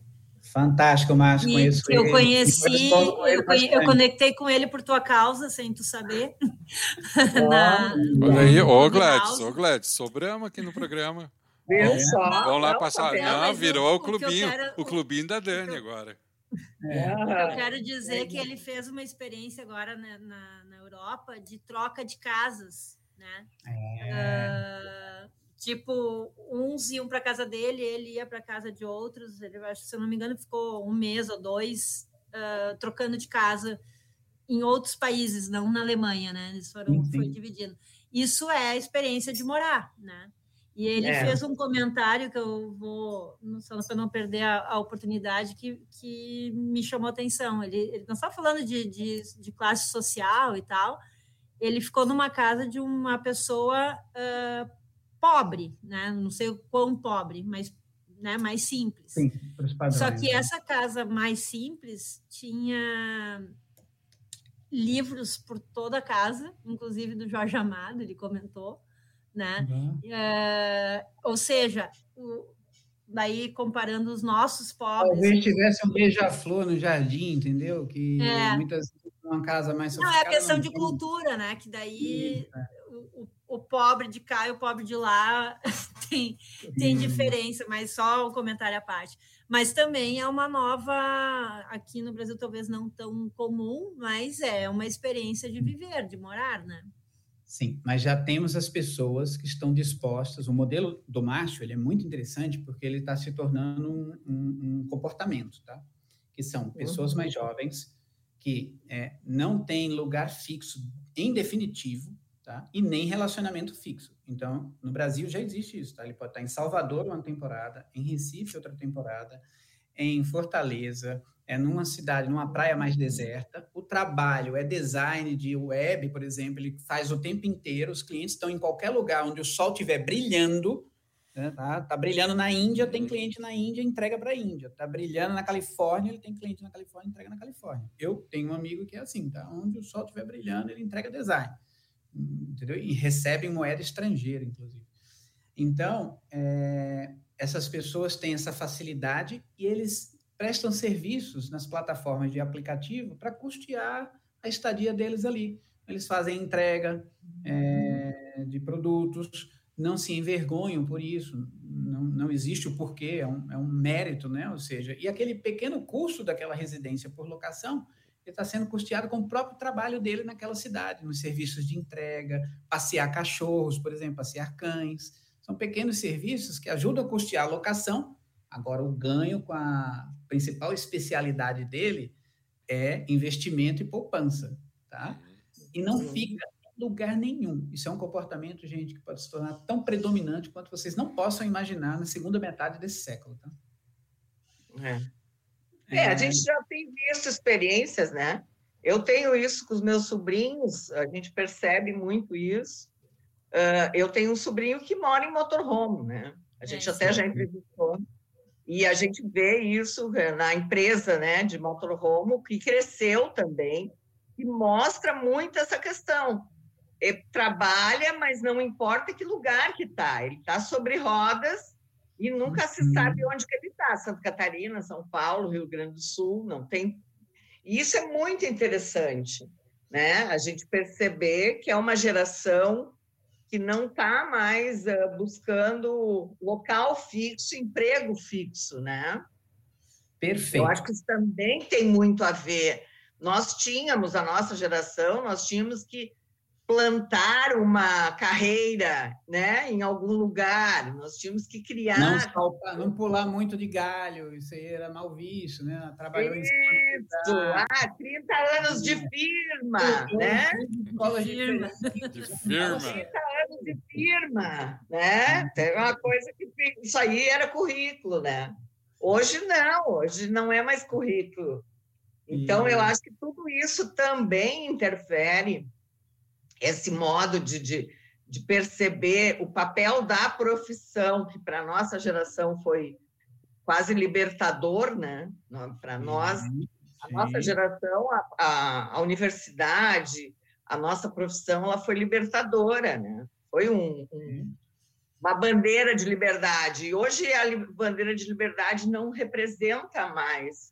Fantástico, Márcio, conheço eu ele. Conheci, eu eu, conectei com ele por tua causa, sem tu saber. Na, Olha aí, ô Gladys, ô Gladys, sobramos aqui no programa. Viu só? Vamos lá passar. Não, virou o, clubinho, o, quero, o clubinho da Dani agora. É. Eu quero dizer que ele fez uma experiência agora na, na, na Europa de troca de casas, né? É. Uh, Tipo, uns iam para casa dele, ele ia para casa de outros. Ele, acho, se eu não me engano, ficou um mês ou dois uh, trocando de casa em outros países, não naAlemanha, né? Eles foram foi dividindo. Isso é a experiência de morar, né? E ele é. fez um comentário que eu vou, só para não perder a, a, oportunidade, que, que me chamou a atenção. Ele, ele não está falando de, de, de, classe social e tal. Ele ficou numa casa de uma pessoa uh, pobre, né? Não sei o quão pobre, mas né, mais simples. Sim, padrões, Só que né? essa casa mais simples tinha livros por toda a casa, inclusive do Jorge Amado, ele comentou, né? Uhum. É, ou seja, o, daí comparando os nossos pobres. Talvez tivesse um beija-flor no jardim, entendeu? Que é. muitas uma casa mais Não, é a questão de cultura, né? Que daí é. o, o pobre de cá e o pobre de lá tem, tem diferença, mas só o comentário à parte. Mas também é uma nova, aqui no Brasil talvez não tão comum, mas é uma experiência de viver, de morar, né? Sim, mas já temos as pessoas que estão dispostas. O modelo do macho ele é muito interessante porque ele está se tornando um, um, um, comportamento, tá? Que são pessoas mais jovens que é, não têm lugar fixo em definitivo, tá? E nem relacionamento fixo. Então, no Brasil já existe isso, tá? Ele pode estar em Salvador uma temporada, em Recife outra temporada, em Fortaleza, é numa cidade, numa praia mais deserta. O trabalho é design de web, por exemplo, ele faz o tempo inteiro. Os clientes estão em qualquer lugar onde o sol estiver brilhando. Né, tá? tá brilhando na Índia, tem cliente na Índia, entrega para a Índia. Tá brilhando na Califórnia, ele tem cliente na Califórnia, entrega na Califórnia. Eu tenho um amigo que é assim, tá? Onde o sol estiver brilhando, ele entrega design entendeu? E recebem moeda estrangeira, inclusive. Então, é, essas pessoas têm essa facilidade e eles prestam serviços nas plataformas de aplicativo para custear a estadia deles ali. Eles fazem entrega é, de produtos, não se envergonham por isso, não, não existe o porquê, é um, é um mérito, né? Ou seja, e aquele pequeno custo daquela residência por locação ele está sendo custeado com o próprio trabalho dele naquela cidade, nos serviços de entrega, passear cachorros, por exemplo, passear cães. São pequenos serviços que ajudam a custear a locação. Agora, o ganho com a principal especialidade dele é investimento e poupança, tá? E não fica lugar nenhum. Isso é um comportamento, gente, que pode se tornar tão predominante quanto vocês não possam imaginar na segunda metade desse século, tá? É. É, a gente já tem visto experiências, né? Eu tenho isso com os meus sobrinhos, a gente percebe muito isso. Uh, eu tenho um sobrinho que mora em motorhome, né? A gente é, até sim. já entrevistou. E a gente vê isso na empresa né, de motorhome, que cresceu também, que mostra muito essa questão. Ele trabalha, mas não importa que lugar que está. Ele está sobre rodas e nunca se uhum. sabe onde que ele está. Santa Catarina, São Paulo, Rio Grande do Sul, não tem. E isso é muito interessante, né? A gente perceber que é uma geração que não está mais uh, buscando local fixo, emprego fixo, né? Perfeito. Eu acho que isso também tem muito a ver. Nós tínhamos, a nossa geração, nós tínhamos que plantar uma carreira, né, em algum lugar. Nós tínhamos que criar. Não, saltar, não pular muito de galho, isso aí era mal visto, né? Trabalhou isso. em ah, 30 anos de firma, né? Escola de firma. De firma. 30 anos de firma, né? Tem uma coisa que isso aí era currículo, né? Hoje não, hoje não é mais currículo. Então, eu acho que tudo isso também interfere esse modo de, de, de perceber o papel da profissão, que para a nossa geração foi quase libertador, né? Para nós, a nossa geração, a, a, a, universidade, a nossa profissão, ela foi libertadora, né? Foi um, um, uma bandeira de liberdade. E hoje a bandeira de liberdade não representa mais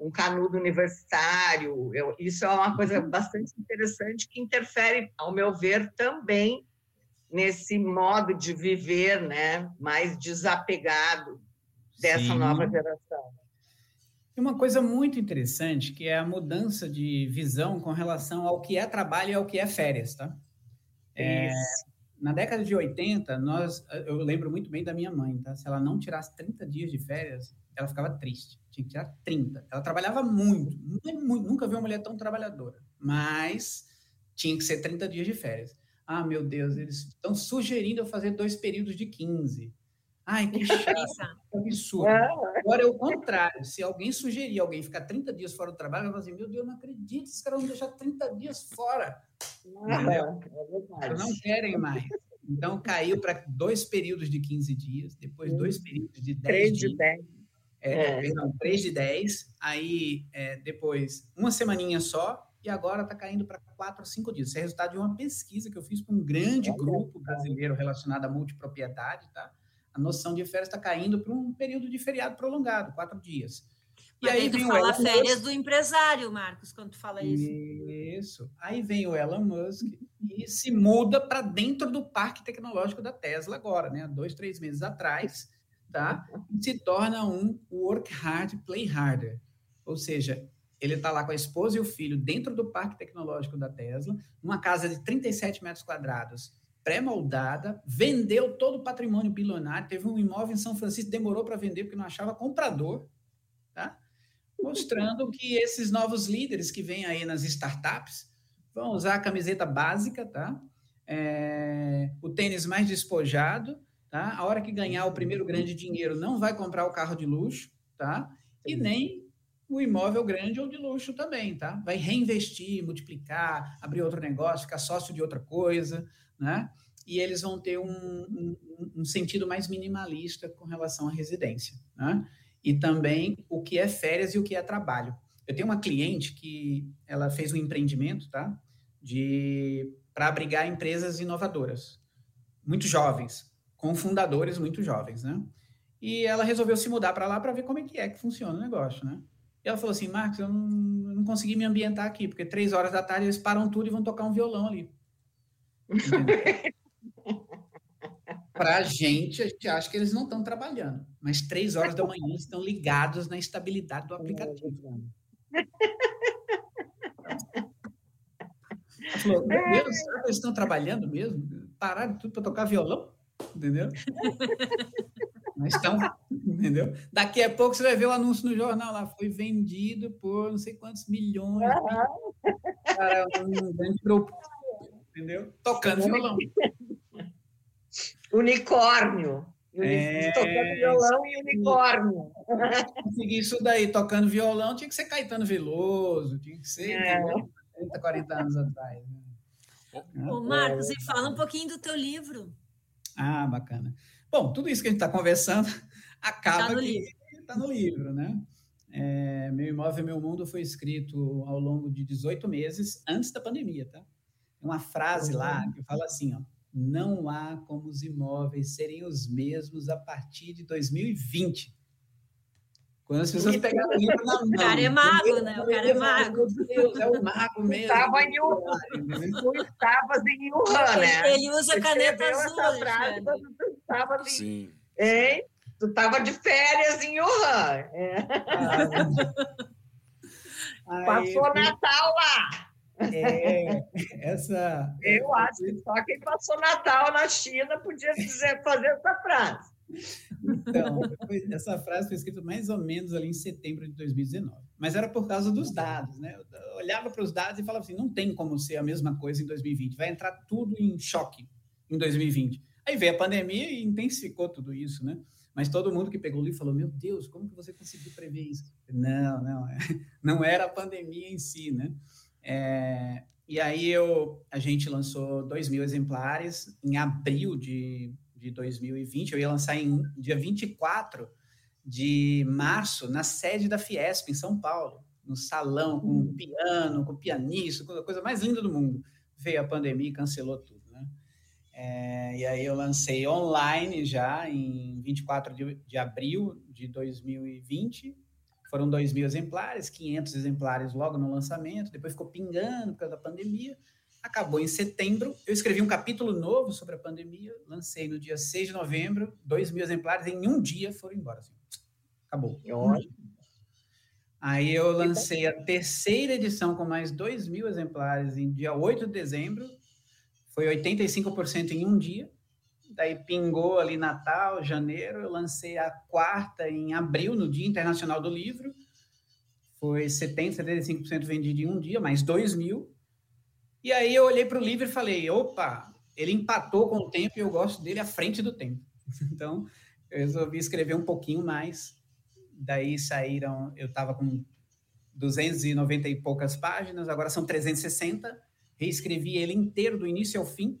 um canudo universitário. Eu, isso é uma coisa uhum. bastante interessante que interfere, ao meu ver, também nesse modo de viver, né, mais desapegado dessa Sim. nova geração. Tem uma coisa muito interessante que é a mudança de visão com relação ao que é trabalho e ao que é férias, tá? É, na década de 80, nós, eu lembro muito bem da minha mãe, tá? Se ela não tirasse 30 dias de férias, ela ficava triste. Tinha que tirar 30. Ela trabalhava muito, muito, nunca vi uma mulher tão trabalhadora, mas tinha que ser 30 dias de férias. Ah, meu Deus, eles estão sugerindo eu fazer dois períodos de 15. Ai, que chato, que absurdo. É. Agora é o contrário. Se alguém sugerir alguém ficar 30 dias fora do trabalho, eu vou dizer, meu Deus, não acredito, esses caras vão deixar 30 dias fora. É, é não querem mais. Então, caiu para dois períodos de 15 dias, depois dois períodos de 10 dias. De 10 é, é. Perdão, 3 de 10, aí é, depois uma semaninha só, e agora está caindo para 4 a 5 dias. Isso é resultado de uma pesquisa que eu fiz para um grande grupo brasileiro relacionado à multipropriedade, tá? A noção de férias está caindo para um período de feriado prolongado, 4 dias. E Mas aí vem fala o Elon férias Musk. do empresário, Marcos, quando tu fala isso. Isso. Aí vem o Elon Musk e se muda para dentro do parque tecnológico da Tesla agora, né? Dois, três meses atrás tá? se torna um work hard, play harder. Ou seja, ele está lá com a esposa e o filho dentro do parque tecnológico da Tesla, numa casa de 37 metros quadrados, pré-moldada, vendeu todo o patrimônio bilionário, teve um imóvel em São Francisco, demorou para vender porque não achava comprador, tá? Mostrando que esses novos líderes que vêm aí nas startups vão usar a camiseta básica, tá? É, o tênis mais despojado, tá? A hora que ganhar o primeiro grande dinheiro, não vai comprar o carro de luxo, tá? E nem o imóvel grande ou de luxo também, tá? Vai reinvestir, multiplicar, abrir outro negócio, ficar sócio de outra coisa, né? E eles vão ter um, um, um sentido mais minimalista com relação à residência, né? E também o que é férias e o que é trabalho. Eu tenho uma cliente que ela fez um empreendimento, tá? De para abrigar empresas inovadoras, muito jovens, com fundadores muito jovens, né? E ela resolveu se mudar para lá para ver como é que é que funciona o negócio, né? E ela falou assim, Marcos, eu não, não consegui me ambientar aqui, porque três horas da tarde eles param tudo e vão tocar um violão ali. para a gente, a gente acha que eles não estão trabalhando, mas três horas da manhã estão ligados na estabilidade do aplicativo. Ela falou, meu Deus, será que eles estão trabalhando mesmo? Pararam tudo para tocar violão? Entendeu? Mas estão, entendeu? Daqui a pouco você vai ver o anúncio no jornal lá, foi vendido por não sei quantos milhões uhum. para um grande grupo, entendeu? Tocando violão. Unicórnio. É, tocando violão e unicórnio. Conseguir isso daí, tocando violão, tinha que ser Caetano Veloso, tinha que ser é. 30, 40 anos atrás. Né? Ô, Marcos, e fala um pouquinho do teu livro. Ah, bacana. Bom, tudo isso que a gente está conversando acaba tá que está no livro, né? É, meu Imóvel Meu Mundo foi escrito ao longo de 18 meses antes da pandemia, tá? Uma frase lá que fala assim, ó, não há como os imóveis serem os mesmos a partir de 2020. Quando as pessoas pegaram o livro na mão. O cara é mago, né? O cara é mago. Meu Deus, é o mago mesmo. Estava em Wuhan. Tu estavas em Wuhan, né? Ele usa caneta azul, essa frase tu estavas em... Sim. Hein? Tu estava de férias em Wuhan. É. Aí, Passou Natal lá. é, essa. Eu acho que só quem passou Natal na China podia dizer, fazer essa frase. Então, essa frase foi escrita mais ou menos ali em setembro de 2019. Mas era por causa dos dados, né? Eu olhava para os dados e falava assim: não tem como ser a mesma coisa em 2020. Vai entrar tudo em choque em 2020. Aí veio a pandemia e intensificou tudo isso, né? Mas todo mundo que pegou o livro falou: Meu Deus, como que você conseguiu prever isso? Não, não, não era a pandemia em si, né? É, e aí eu, a gente lançou 2 mil exemplares em abril de, de 2020. Eu ia lançar em dia 24 de março na sede da Fiesp, em São Paulo, no salão, com um piano, com pianista, com a coisa mais linda do mundo. Veio a pandemia e cancelou tudo, né? É, e aí eu lancei online já em 24 de, de abril de 2020. Foram 2 mil exemplares, 500 exemplares logo no lançamento, depois ficou pingando por causa da pandemia. Acabou em setembro. Eu escrevi um capítulo novo sobre a pandemia, lancei no dia 6 de novembro, 2 mil exemplares, em um dia foram embora. Assim. Acabou. Aí eu lancei a terceira edição com mais 2 mil exemplares em dia 8 de dezembro. Foi 85% em um dia. Daí pingou ali Natal, janeiro. Eu lancei a quarta em abril, no Dia Internacional do Livro. Foi 70%, 75% vendido em um dia, mais 2 mil. E aí eu olhei para o livro e falei: opa, ele empatou com o tempo e eu gosto dele à frente do tempo. Então, eu resolvi escrever um pouquinho mais. Daí saíram, eu estava com 290 e poucas páginas, agora são 360. Reescrevi ele inteiro, do início ao fim.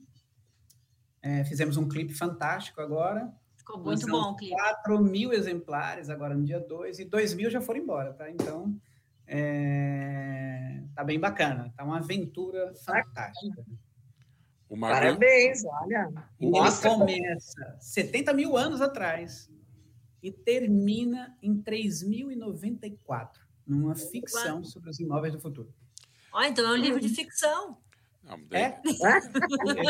É, fizemos um clipe fantástico agora. Ficou muito bom o clipe. 4 mil exemplares agora no dia 2 e 2 mil já foram embora, tá? Então, é, tá bem bacana. Tá uma aventura fantástica. O Marco, Parabéns, olha. Ele Mostra começa 70 mil anos atrás e termina em 3094, numa ficção sobre os imóveis do futuro. Ó, então é um livro de ficção. Daí- É?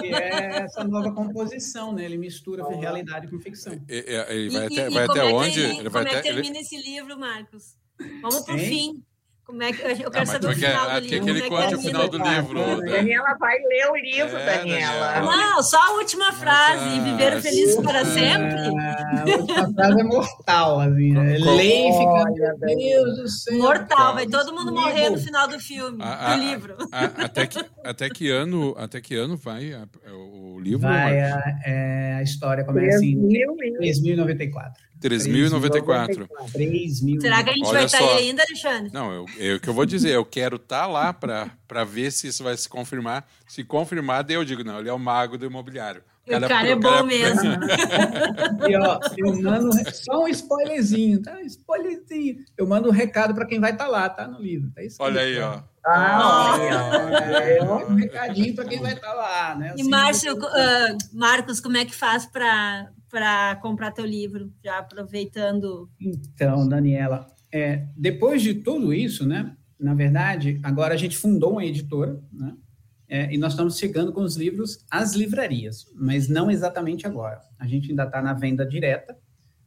Ele é essa nova composição, né? Ele mistura realidade com ficção. É, é, Ele vai E- até, e- vai e como até é que onde? ele- Ele vai como é que até. ele- termina esse livro, Marcos? Vamos pro Hein? fim. Como é que, eu Ah, quero mas saber o final ah, do quer livro. que ele como é conte o final do livro. né? Daniela vai ler o livro, É, Daniela. Daniela. Não, só a última frase. ah, Viver felizes para sempre. Ah, a última frase é mortal, assim. né? Lei e fica, meu Deus do céu. Mortal. Vai todo mundo morrer no final do filme, Ah, ah, do livro. ah, até, que, até, que ano, até que ano vai a- o livro? Vai, a, é, a história começa em 3094. 3094. 3000. Será que a gente Olha vai estar só. aí ainda, Alexandre? Não, eu, eu, o que eu vou dizer, eu quero estar lá para ver se isso vai se confirmar. Se confirmar, daí eu digo, não, ele é o mago do imobiliário. O cara é bom mesmo. E ó, eu mando só um spoilerzinho, tá? Spoilerzinho. Eu mando um recado para quem vai estar lá, tá? No livro. Tá escrito, Olha aí, né? ó. Ah, É, um recadinho para quem vai estar lá, né? E Assim, Márcio, depois- ah, Marcos, como é que faz para comprar teu livro? Já aproveitando. Então, Daniela, é, depois de tudo isso, né? Na verdade, agora a gente fundou uma editora, né? é, e nós estamos chegando com os livros às livrarias, mas não exatamente agora. A gente ainda está na venda direta.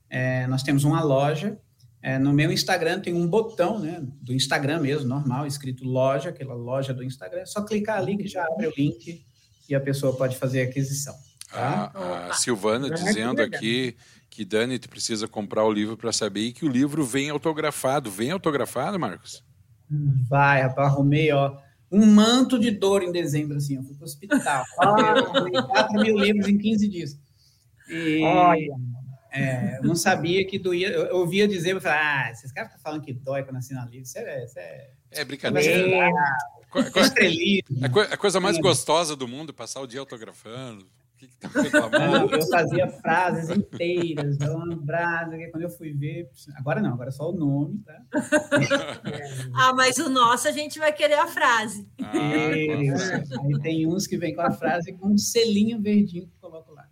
É, nós temos uma loja. é, no meu Instagram tem um botão, né? Do Instagram mesmo, normal, escrito loja, aquela loja do Instagram. É só clicar ali que já abre o link e a pessoa pode fazer a aquisição. A, a. Silvana Ah, dizendo legal. aqui que Dani, tu precisa comprar o livro para saber e que o livro vem autografado. Vem autografado, Marcos? Vai, rapaz, arrumei, ó, um manto de dor em dezembro, assim, eu fui pro hospital. Li 4 mil livros em 15 dias. E, Olha. é, eu não sabia que doía. Eu, eu ouvia dizer, eu falava, ah, esses caras ficam falando que dói quando assina livro. Isso é, isso é, É brincadeira. é. A, co- a coisa mais gostosa do mundo, passar o dia autografando. Que, que tá reclamando? eu fazia frases inteiras, que quando eu fui ver. Agora não, agora é só o nome, tá? ah, mas o nosso a gente vai querer a frase. Ah, Aí tem uns que vem com a frase com um selinho verdinho que coloco lá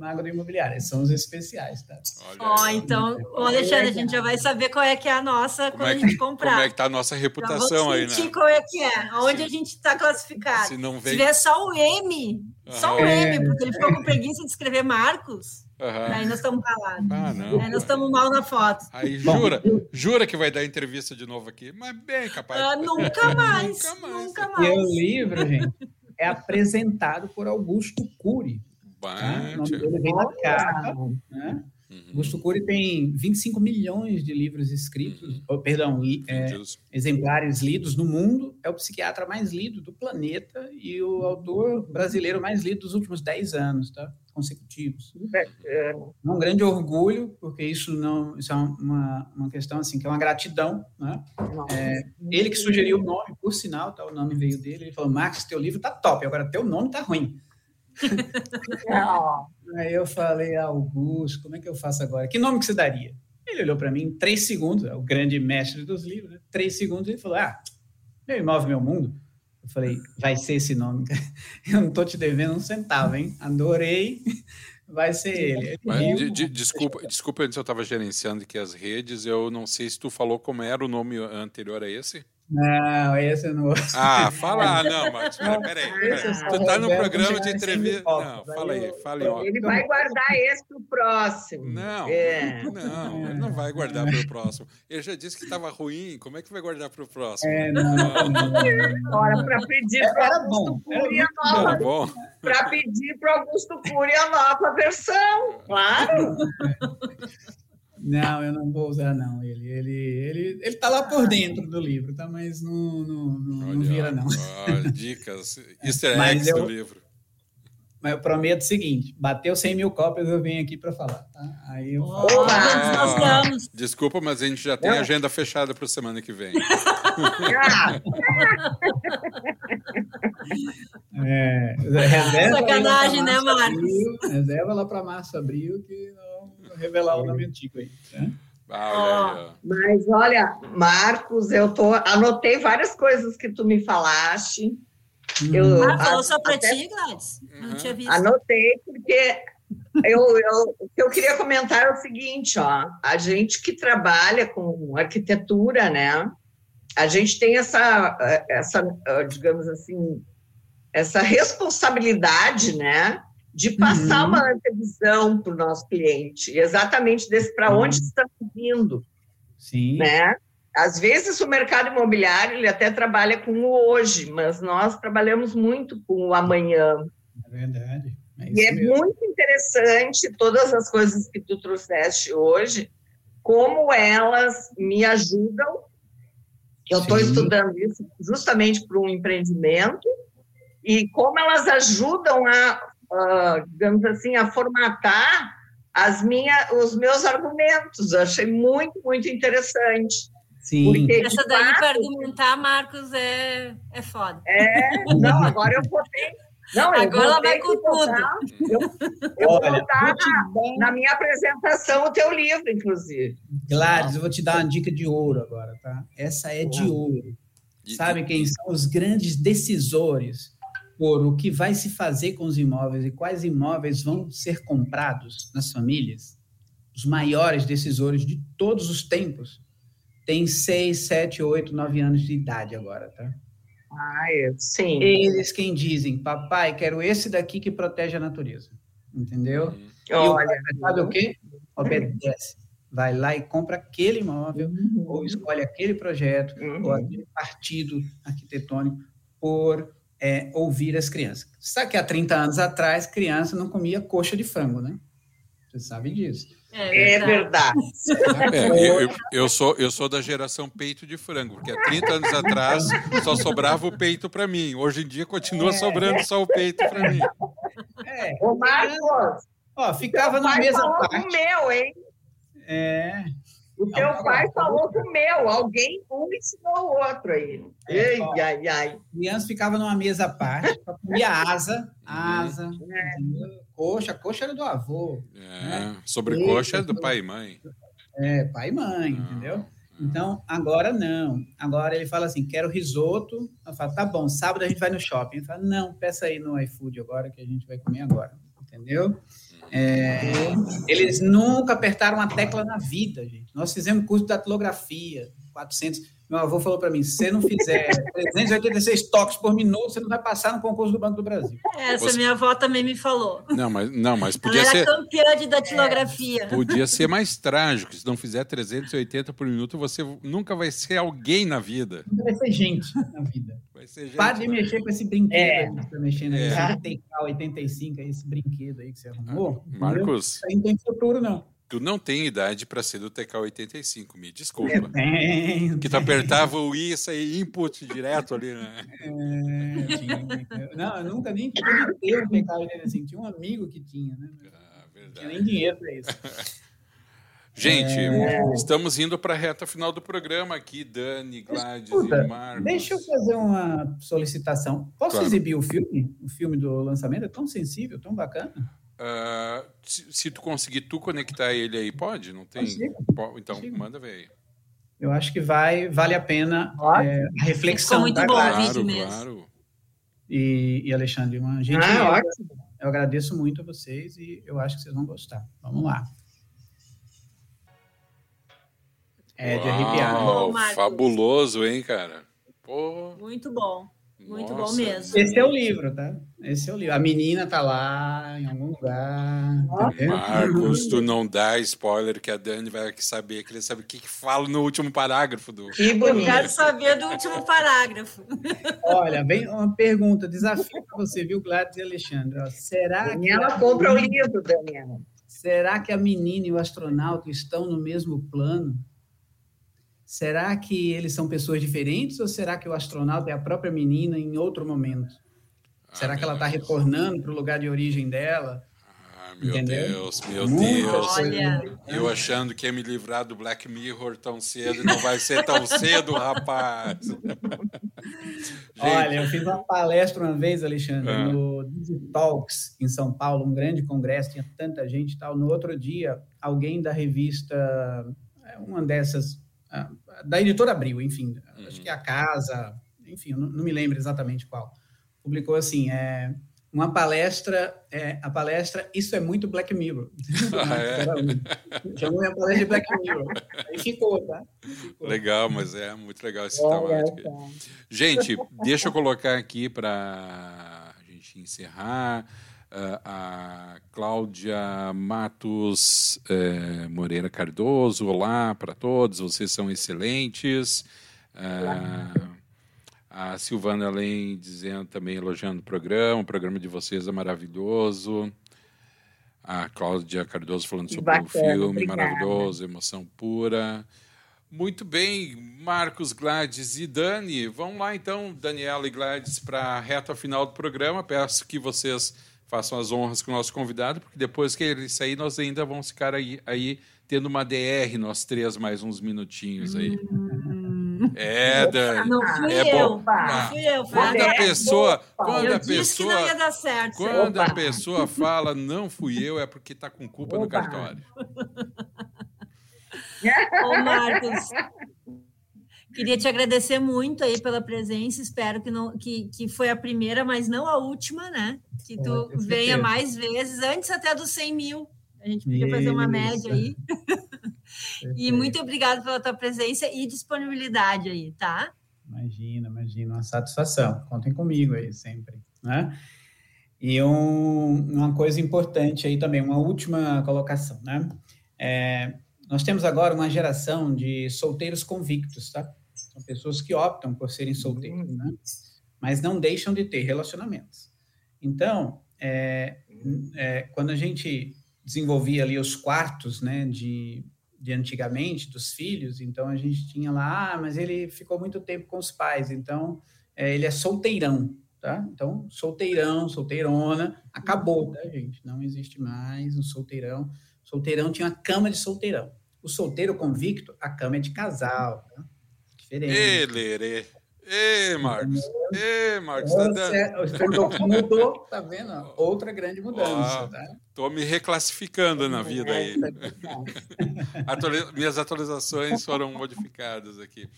na agroimobiliária. São os especiais, tá? Ó, oh, então, ô Alexandre, a gente já vai saber qual é que é a nossa como quando é que, a gente comprar. Como é que tá a nossa reputação aí, né? qual é que é, onde Se, a gente está classificado. Se não vem... Se tiver só o M, só o M, é. porque ele ficou com preguiça de escrever Marcos, Uhum. Aí nós estamos calados. Ah, não. Aí nós estamos mal na foto. Aí jura, jura que vai dar entrevista de novo aqui. Mas bem capaz. Ah, nunca mais. nunca mais. Nunca mais. E o livro, gente, é apresentado por Augusto Cury. Tá? O nome dele vem na capa. Né? Uhum. Augusto Cury tem 25 milhões de livros escritos, uhum. ou, perdão, é, exemplares lidos no mundo. É o psiquiatra mais lido do planeta e o autor brasileiro mais lido dos últimos 10 anos, tá? consecutivos. É, é um grande orgulho, porque isso não isso é uma, uma questão assim que é uma gratidão. Né? É, ele que sugeriu o nome, por sinal, tá? o nome veio dele. Ele falou: Max, teu livro tá top, agora teu nome tá ruim. Aí eu falei, Augusto, como é que eu faço agora? Que nome que você daria? Ele olhou para mim em três segundos, é o grande mestre dos livros, né? três segundos, ele falou, ah, meu imóvel, meu mundo. Eu falei, vai ser esse nome. Eu não tô te devendo um centavo, hein? Adorei, vai ser ele. Mas, de, de, desculpa, desculpa, antes eu estava gerenciando aqui as redes, eu não sei se tu falou como era o nome anterior a esse. Não, esse eu não Ah, fala, não, Marcos, peraí, peraí. Pera. Tu tá no programa de entrevista. Não, fala aí, fala aí. Ele vai guardar esse pro próximo. Não, é. não, ele não vai guardar pro próximo. Ele já disse que estava ruim, como é que vai guardar pro próximo? É, não. Ora, para pedir para Augusto Cury a nova. Para pedir para Augusto Cury a nova versão, claro. Não, eu não vou usar, não. Ele ele ele, ele tá lá por dentro do livro, tá? Mas não, não, não, Olha, não vira, não. Ó, dicas, easter eggs eu, do livro. Mas eu prometo o seguinte: bateu 100 mil cópias, eu venho aqui para falar. Tá? Aí eu oh, falo. Ah, desculpa, mas a gente já tem agenda fechada para semana que vem. é, reserva Sacanagem, né, Marcos? reserva lá para março, abril, que revelar o nome antigo aí. Né? Ah, mas olha, Marcos, eu tô anotei várias coisas que tu me falaste. Uhum. Eu, ah, falou só para ti, Gladys? Uhum. Não tinha visto. Anotei porque eu, eu, o que eu queria comentar é o seguinte, ó, a gente que trabalha com arquitetura, né? A gente tem essa, essa, digamos assim, essa responsabilidade, né? De passar uhum. uma antevisão para o nosso cliente, exatamente desse para onde uhum. estamos indo. Sim. Né? Às vezes o mercado imobiliário ele até trabalha com o hoje, mas nós trabalhamos muito com o amanhã. É verdade. É e é mesmo. muito interessante todas as coisas que tu trouxeste hoje, como elas me ajudam. Eu estou estudando isso justamente para um empreendimento e como elas ajudam a uh, digamos assim, a formatar as minha, os meus argumentos. Eu achei muito, muito interessante. Sim. Porque, Essa daí fato, para argumentar, Marcos, é, é foda. É, não, agora eu botei. Não, agora ela vai com tudo. Eu, eu Olha, vou botar na, na, minha apresentação o teu livro, inclusive. Gladys, eu vou te dar uma dica de ouro agora, tá? Essa é de ouro. Sabe quem são os grandes decisores por o que vai se fazer com os imóveis e quais imóveis vão ser comprados nas famílias, os maiores decisores de todos os tempos têm seis, sete, oito, nove anos de idade agora, tá? Ah, sim. Eles quem dizem, papai, quero esse daqui que protege a natureza. Entendeu? Uhum. E Olha, o, sabe o quê? Obedece. Vai lá e compra aquele imóvel, uhum. ou escolhe aquele projeto, uhum. ou aquele partido arquitetônico por é, ouvir as crianças. Sabe que há 30 anos atrás, criança não comia coxa de frango, né? Você sabe disso. É, é verdade. É, eu, eu, sou, eu sou da geração peito de frango, porque há 30 anos atrás só sobrava o peito para mim. Hoje em dia continua é. sobrando só o peito para mim. É. Ô, Marcos! Ó, ficava na mesa parte. o meu, hein? É. O teu pai falou com o meu, alguém um ensinou o outro aí. É, Ei, ó, ai, ai. Criança ficava numa mesa à parte, comia asa, asa, é. coxa, coxa era do avô. É, né? sobrecoxa é do pai e mãe. É, pai e mãe, ah, entendeu? Então, agora não. Agora ele fala assim: quero risoto. Eu falo, tá bom, sábado a gente vai no shopping. Ele fala, não, peça aí no iFood agora que a gente vai comer agora. Entendeu? É, eles nunca apertaram a tecla na vida, gente. Nós fizemos curso de datilografia, 400. Meu avô falou para mim: se você não fizer 386 toques por minuto, você não vai passar no concurso do Banco do Brasil. Essa você... minha avó também me falou. Não, mas, não, mas podia Ela ser. Era campeã de datilografia. É, podia ser mais trágico. Se não fizer 380 por minuto, você nunca vai ser alguém na vida. Nunca vai ser gente na vida. Vai ser gente. Para de né? mexer com esse brinquedo é. que você está mexendo aí. É. TK 85, esse brinquedo aí que você arrumou. Marcos. Aí não tem futuro, não. Tu não tem idade para ser do TK85, me desculpa. É, que tu apertava o I e saía input direto ali, né? É, não, eu nunca nem pude ter um TK85. Tinha um amigo que tinha, né? Ah, verdade. Não tinha nem dinheiro para isso. Gente, é... estamos indo para a reta final do programa aqui, Dani, Gladys Escuta, e Marcos. Deixa eu fazer uma solicitação. Posso claro. exibir o filme? O filme do lançamento? É tão sensível, tão bacana. Uh, se, se, tu conseguir tu conectar ele aí, pode? Não tem? Então, Consigo. manda ver aí. Eu acho que vai, vale a pena é, a reflexão. Ficou muito bom o vídeo mesmo. Claro. E, e Alexandre, uma gente. Ah, eu agradeço muito a vocês e eu acho que vocês vão gostar. Vamos lá. É de arrepiar. Né? Fabuloso, hein, cara? Pô. Muito bom. Muito Nossa. bom mesmo. Esse é o livro, tá? Esse é o livro. A menina tá lá em algum lugar. Tá Marcos, tu não dá spoiler que a Dani vai saber, que ele sabe o que, que fala no último parágrafo do. Que bonito. Eu quero saber do último parágrafo. Olha, vem uma pergunta, desafio para você, viu, Gladys e Alexandre? Será Daniela que. Ela compra o livro, Daniela. Será que a menina e o astronauta estão no mesmo plano? Será que eles são pessoas diferentes ou será que o astronauta é a própria menina em outro momento? Ah, será que ela está retornando para o lugar de origem dela? Ah, meu Entendeu? Deus, meu Deus. Olha. Eu achando que ia me livrar do Black Mirror tão cedo e não vai ser tão cedo, rapaz. Olha, eu fiz uma palestra uma vez, Alexandre, ah. no Digitalks, em São Paulo, um grande congresso, tinha tanta gente e tal. No outro dia, alguém da revista, é, uma dessas da editora Abril, enfim, uhum. acho que é a Casa, enfim, não, não, me lembro exatamente qual, publicou assim, é, uma palestra, é, a palestra Isso é muito Black Mirror. Ah, é? Chamou minha palestra de Black Mirror. Aí ficou, tá? Ficou. Legal, mas é muito legal esse é, Gente, deixa eu colocar aqui para a gente encerrar. A Cláudia Matos uh, Moreira Cardoso, olá para todos, vocês são excelentes. Uh, a Silvana Além dizendo também, elogiando o programa, o programa de vocês é maravilhoso. A Cláudia Cardoso falando sobre Bacana, o filme, obrigada. maravilhoso, emoção pura. Muito bem, Marcos, Gladys e Dani. Vamos lá então, Daniela e Gladys, para a reta final do programa. Peço que vocês façam as honras com o nosso convidado, porque depois que ele sair, nós ainda vamos ficar aí, aí tendo uma DR, nós três, mais uns minutinhos aí. Hum. É, Dani. Não fui é eu. Bom. Não fui eu. Quando a pessoa, quando eu a pessoa, não ia dar certo. Quando Opa. a pessoa fala não fui eu, é porque está com culpa Opa. no cartório. Ô, Marcos, Queria te agradecer muito aí pela presença. Espero que não que, que foi a primeira, mas não a última, né? Que tu venha mais vezes, antes até dos 100 mil. A gente podia Isso. fazer uma média aí. e muito obrigado pela tua presença e disponibilidade aí, tá? Imagina, imagina, uma satisfação. Contem comigo aí sempre, né? E um, uma coisa importante aí também, uma última colocação, né? É, nós temos agora uma geração de solteiros convictos, tá? São pessoas que optam por serem solteiros, né? mas não deixam de ter relacionamentos. Então, é, é, quando a gente desenvolvia ali os quartos, né, de, de antigamente, dos filhos, então a gente tinha lá, ah, mas ele ficou muito tempo com os pais, então é, ele é solteirão, tá? Então, solteirão, solteirona, acabou, tá, gente? Não existe mais um solteirão. Solteirão tinha uma cama de solteirão. O solteiro convicto, a cama é de casal, tá? Diferente. Elere. Ei, Marcos. Ei, Marcos. Tá dando... mudou, tá vendo? Outra grande mudança. tá? Tô me reclassificando na vida aí. Minhas atualizações foram modificadas aqui.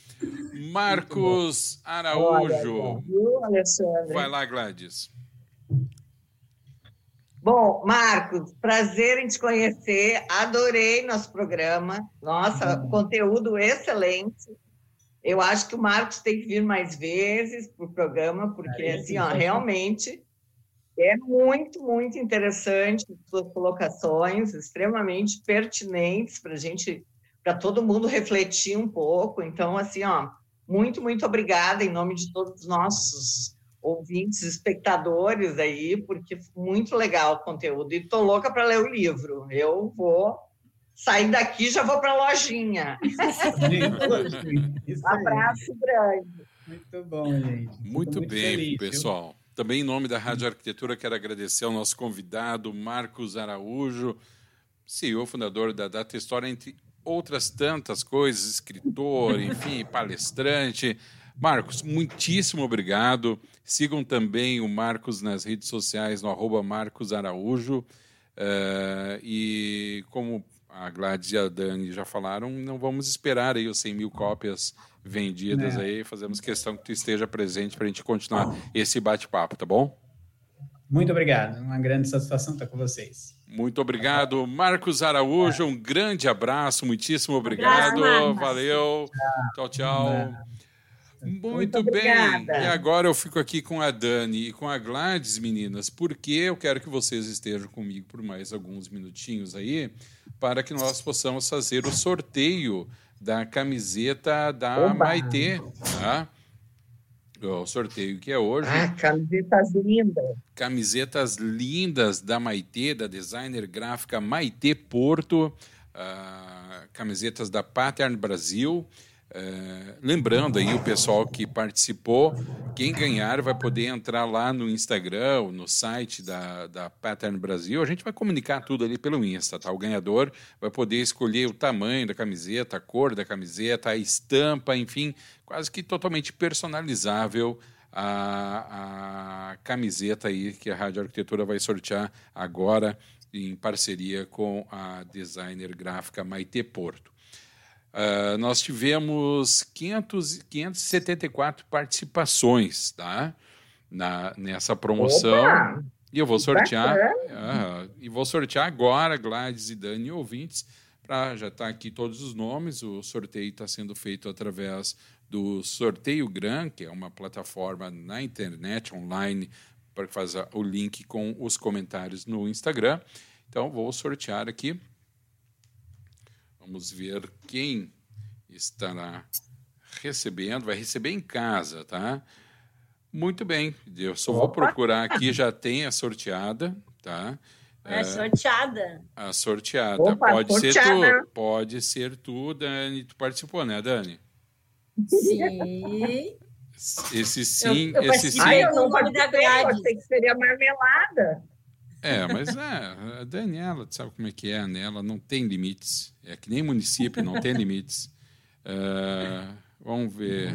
Marcos Araújo. Vai lá, Gladys. Bom, Marcos, prazer em te conhecer. Adorei nosso programa. Nossa, conteúdo excelente. Eu acho que o Marcos tem que vir mais vezes para o programa, porque é, assim, ó, realmente é muito, muito interessante suas colocações, extremamente pertinentes para a gente, para todo mundo refletir um pouco. Então, assim, ó, muito, muito obrigada em nome de todos os nossos ouvintes, espectadores aí, porque muito legal o conteúdo. E estou louca para ler o livro. Eu vou sair daqui já vou para a lojinha. um abraço grande. Muito bom, gente. Muito, muito bem, feliz, pessoal. Viu? Também em nome da Rádio Arquitetura, quero agradecer ao nosso convidado, Marcos Araújo, CEO, fundador da Data História, entre outras tantas coisas, escritor, enfim, palestrante. Marcos, muitíssimo obrigado. Sigam também o Marcos nas redes sociais, no arroba Marcos Araújo. Uh, e como a Gladys e a Dani já falaram, não vamos esperar aí os 100 mil cópias vendidas é. aí, fazemos questão que tu esteja presente para a gente continuar esse bate-papo, tá bom? Muito obrigado, uma grande satisfação estar com vocês. Muito obrigado, Marcos Araújo, um grande abraço, muitíssimo obrigado, valeu, tchau, tchau. Muito, Muito bem. E agora eu fico aqui com a Dani e com a Gladys, meninas, porque eu quero que vocês estejam comigo por mais alguns minutinhos aí, para que nós possamos fazer o sorteio da camiseta da Oba. Maitê, tá? O sorteio que é hoje. Ah, camisetas lindas. Camisetas lindas da Maitê, da designer gráfica Maitê Porto, uh, camisetas da Pattern Brasil. É, lembrando aí o pessoal que participou, quem ganhar vai poder entrar lá no Instagram, no site da, da Pattern Brasil. A gente vai comunicar tudo ali pelo Insta, tá? O ganhador vai poder escolher o tamanho da camiseta, a cor da camiseta, a estampa, enfim, quase que totalmente personalizável a, a camiseta aí que a Rádio Arquitetura vai sortear agora em parceria com a designer gráfica Maite Porto. Uh, nós tivemos 500, 574 participações tá? Na, nessa promoção. Opa! E eu vou sortear. Uh, e vou sortear agora, Gladys e Dani ouvintes, para já estar tá aqui todos os nomes. O sorteio está sendo feito através do Sorteio Gran, que é uma plataforma na internet online para fazer o link com os comentários no Instagram. Então, vou sortear aqui. Vamos ver quem estará recebendo, vai receber em casa, tá? Muito bem, eu só vou procurar aqui, já tem a sorteada, tá? É, é sorteada. A sorteada. Opa, pode sorteada. ser tu, pode ser tu, Dani. Tu participou, né, Dani? Sim. Esse sim, eu, eu esse sim. Eu não participei, eu achei que seria marmelada. É, mas é, a Daniela, sabe como é que é, né? Ela não tem limites. É que nem município, não tem limites. Uh, vamos ver.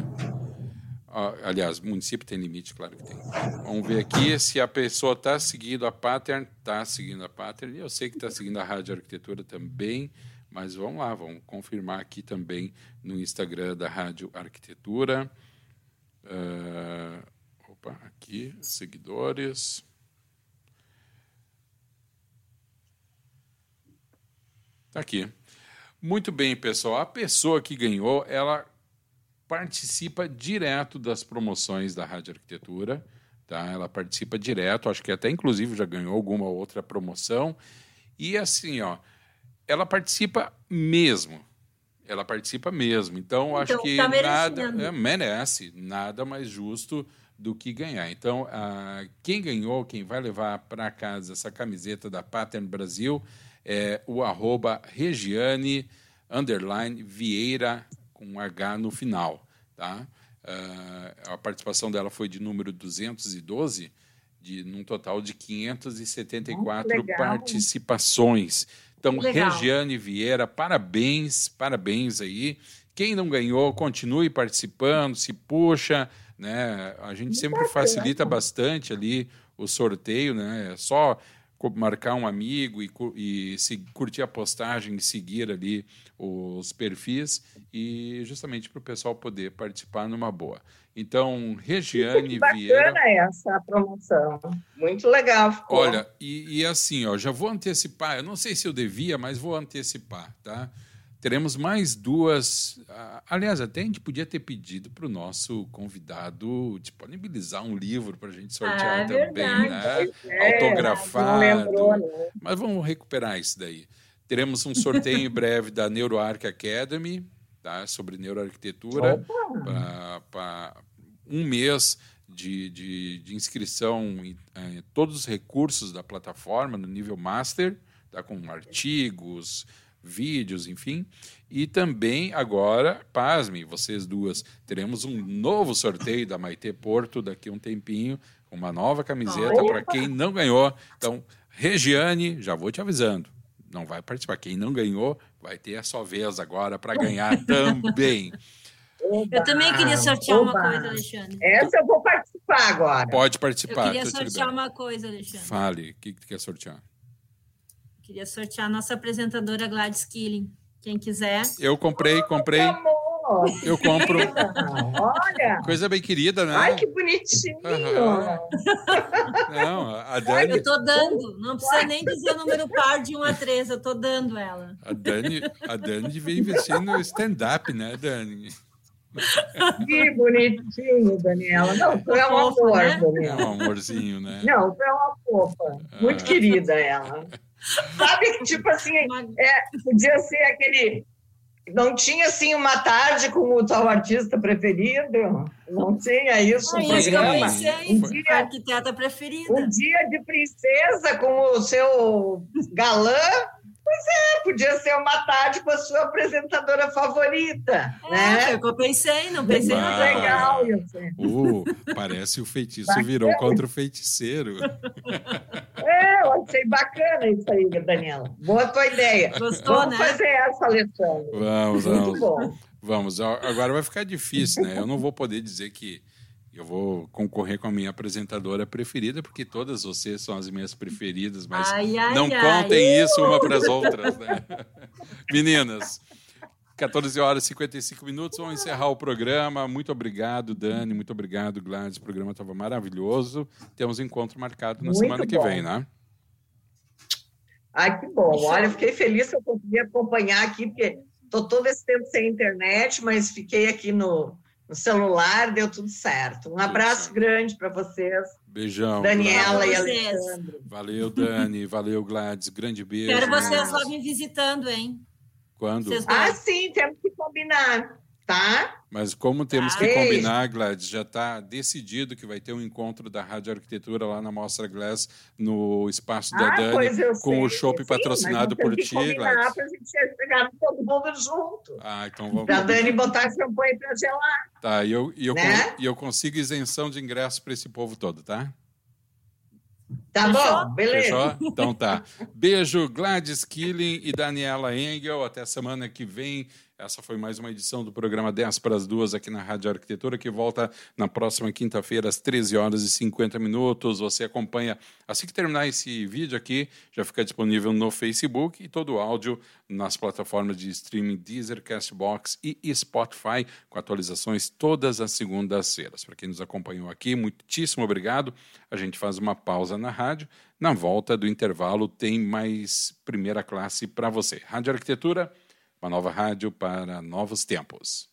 Uh, aliás, município tem limite, claro que tem. Vamos ver aqui se a pessoa está seguindo a Pattern. Está seguindo a Pattern. Eu sei que está seguindo a Rádio Arquitetura também. Mas vamos lá, vamos confirmar aqui também no Instagram da Rádio Arquitetura. Uh, opa, aqui, seguidores. Aqui. Muito bem, pessoal. A pessoa que ganhou, ela participa direto das promoções da Rádio Arquitetura. Tá? Ela participa direto, acho que até inclusive já ganhou alguma outra promoção. E assim, ó, ela participa mesmo. Ela participa mesmo. Então, então acho que tá nada é, merece, nada mais justo do que ganhar. Então, a, quem ganhou, quem vai levar para casa essa camiseta da Pattern Brasil é o arroba Regiane underline Vieira com um H no final. Tá? Uh, a participação dela foi de número 212 de num total de 574 participações. Então, Regiane Vieira, parabéns, parabéns aí. Quem não ganhou, continue participando, se puxa, né? A gente sempre facilita bastante ali o sorteio, né? É só marcar um amigo e, e se, curtir a postagem e seguir ali os perfis e justamente para o pessoal poder participar numa boa. Então, Regiane que bacana Vieira. essa promoção. Muito legal. Ficou. Olha, e, e assim, ó, já vou antecipar. Eu não sei se eu devia, mas vou antecipar, tá? Teremos mais duas. Aliás, até a gente podia ter pedido para o nosso convidado disponibilizar um livro para a gente sortear ah, também, verdade. né? É, Autografado. Lembrou, né? Mas vamos recuperar isso daí. Teremos um sorteio em breve da NeuroArc Academy, tá? sobre neuroarquitetura, para um mês de, de, de inscrição em, em, todos os recursos da plataforma no nível master, tá? com artigos, vídeos, enfim. E também agora, pasmem, vocês duas, teremos um novo sorteio da Maite Porto daqui a um tempinho, uma nova camiseta para quem não ganhou. Então, Regiane, já vou te avisando, não vai participar. Quem não ganhou vai ter a sua vez agora para ganhar também. Oba, eu também queria sortear oba. uma coisa, Alexandre. Essa eu vou participar agora. Pode participar. Eu queria sortear uma coisa, Alexandre. Fale, o que, que tu quer sortear? Queria sortear a nossa apresentadora Gladys Killing. Quem quiser. Eu comprei, comprei. Eu compro. Olha! Coisa bem querida, né? Ai, que bonitinho! Uhum. Não, a Dani. Eu tô dando, não precisa nem dizer o número par de 1 a 3, eu tô dando ela. A Dani, a Dani devia investir no stand-up, né, Dani? Que bonitinho, Daniela. Não, tu é um amor, né? Daniela. É um amorzinho, né? Não, tu é uma fofa. Muito ah. querida ela. Sabe, tipo assim, é, podia ser aquele. Não tinha assim uma tarde com o tal artista preferido? Não tinha isso no programa? Isso que eu pensei, um dia, arquiteta preferida. Um dia de princesa com o seu galã Pois é, podia ser uma tarde com a sua apresentadora favorita. É, né? Foi o que eu pensei, não pensei no legal. Uh, parece o feitiço virou contra o feiticeiro. É, eu achei bacana isso aí, Daniela. Boa tua ideia. Gostou, vamos né? fazer essa, Alessandro. Vamos, Muito vamos. bom. Vamos, agora vai ficar difícil, né? Eu não vou poder dizer que eu vou concorrer com a minha apresentadora preferida, porque todas vocês são as minhas preferidas, mas ai, ai, não ai. contem isso uma para as outras, né? Meninas, 14 horas e 55 minutos, vamos encerrar o programa. Muito obrigado, Dani, muito obrigado, Gladys. O programa estava maravilhoso. Temos encontro marcado na muito semana que bom. vem, né? Ai, que bom. Olha, fiquei feliz que eu consegui acompanhar aqui, porque estou todo esse tempo sem internet, mas fiquei aqui no, no celular, deu tudo certo. Um abraço grande para vocês. Beijão. Daniela e Vocês. Alexandre. Valeu, Dani. Valeu, Gladys. Grande beijo. Quero vocês lá me visitando, hein? Quando? Vocês Ah, sim, temos que combinar, tá? Mas como temos Ah, que é combinar, Gladys, já está decidido que vai ter um encontro da Rádio Arquitetura lá na Mostra Glass, no espaço da ah, Dani, com sei. o chopp Sim, patrocinado por ti, que combinar Gladys. para a gente chegar todo mundo junto. Ah, então vamos. Para a Dani botar champanhe para gelar. Tá, e eu, e, eu, Né? con- e eu consigo isenção de ingresso para esse povo todo, tá? Tá Fechou? bom, beleza. Fechou? Então tá. Beijo, Gladys Killing e Daniela Engel. Até semana que vem. Essa foi mais uma edição do programa 10 para as duas aqui na Rádio Arquitetura, que volta na próxima quinta-feira, às 13 horas e 50 minutos. Você acompanha, assim que terminar esse vídeo aqui, já fica disponível no Facebook e todo o áudio nas plataformas de streaming Deezer, Castbox e Spotify, com atualizações todas as segundas-feiras. Para quem nos acompanhou aqui, muitíssimo obrigado. A gente faz uma pausa na rádio. Na volta do intervalo, tem mais primeira classe para você. Rádio Arquitetura uma nova rádio para novos tempos.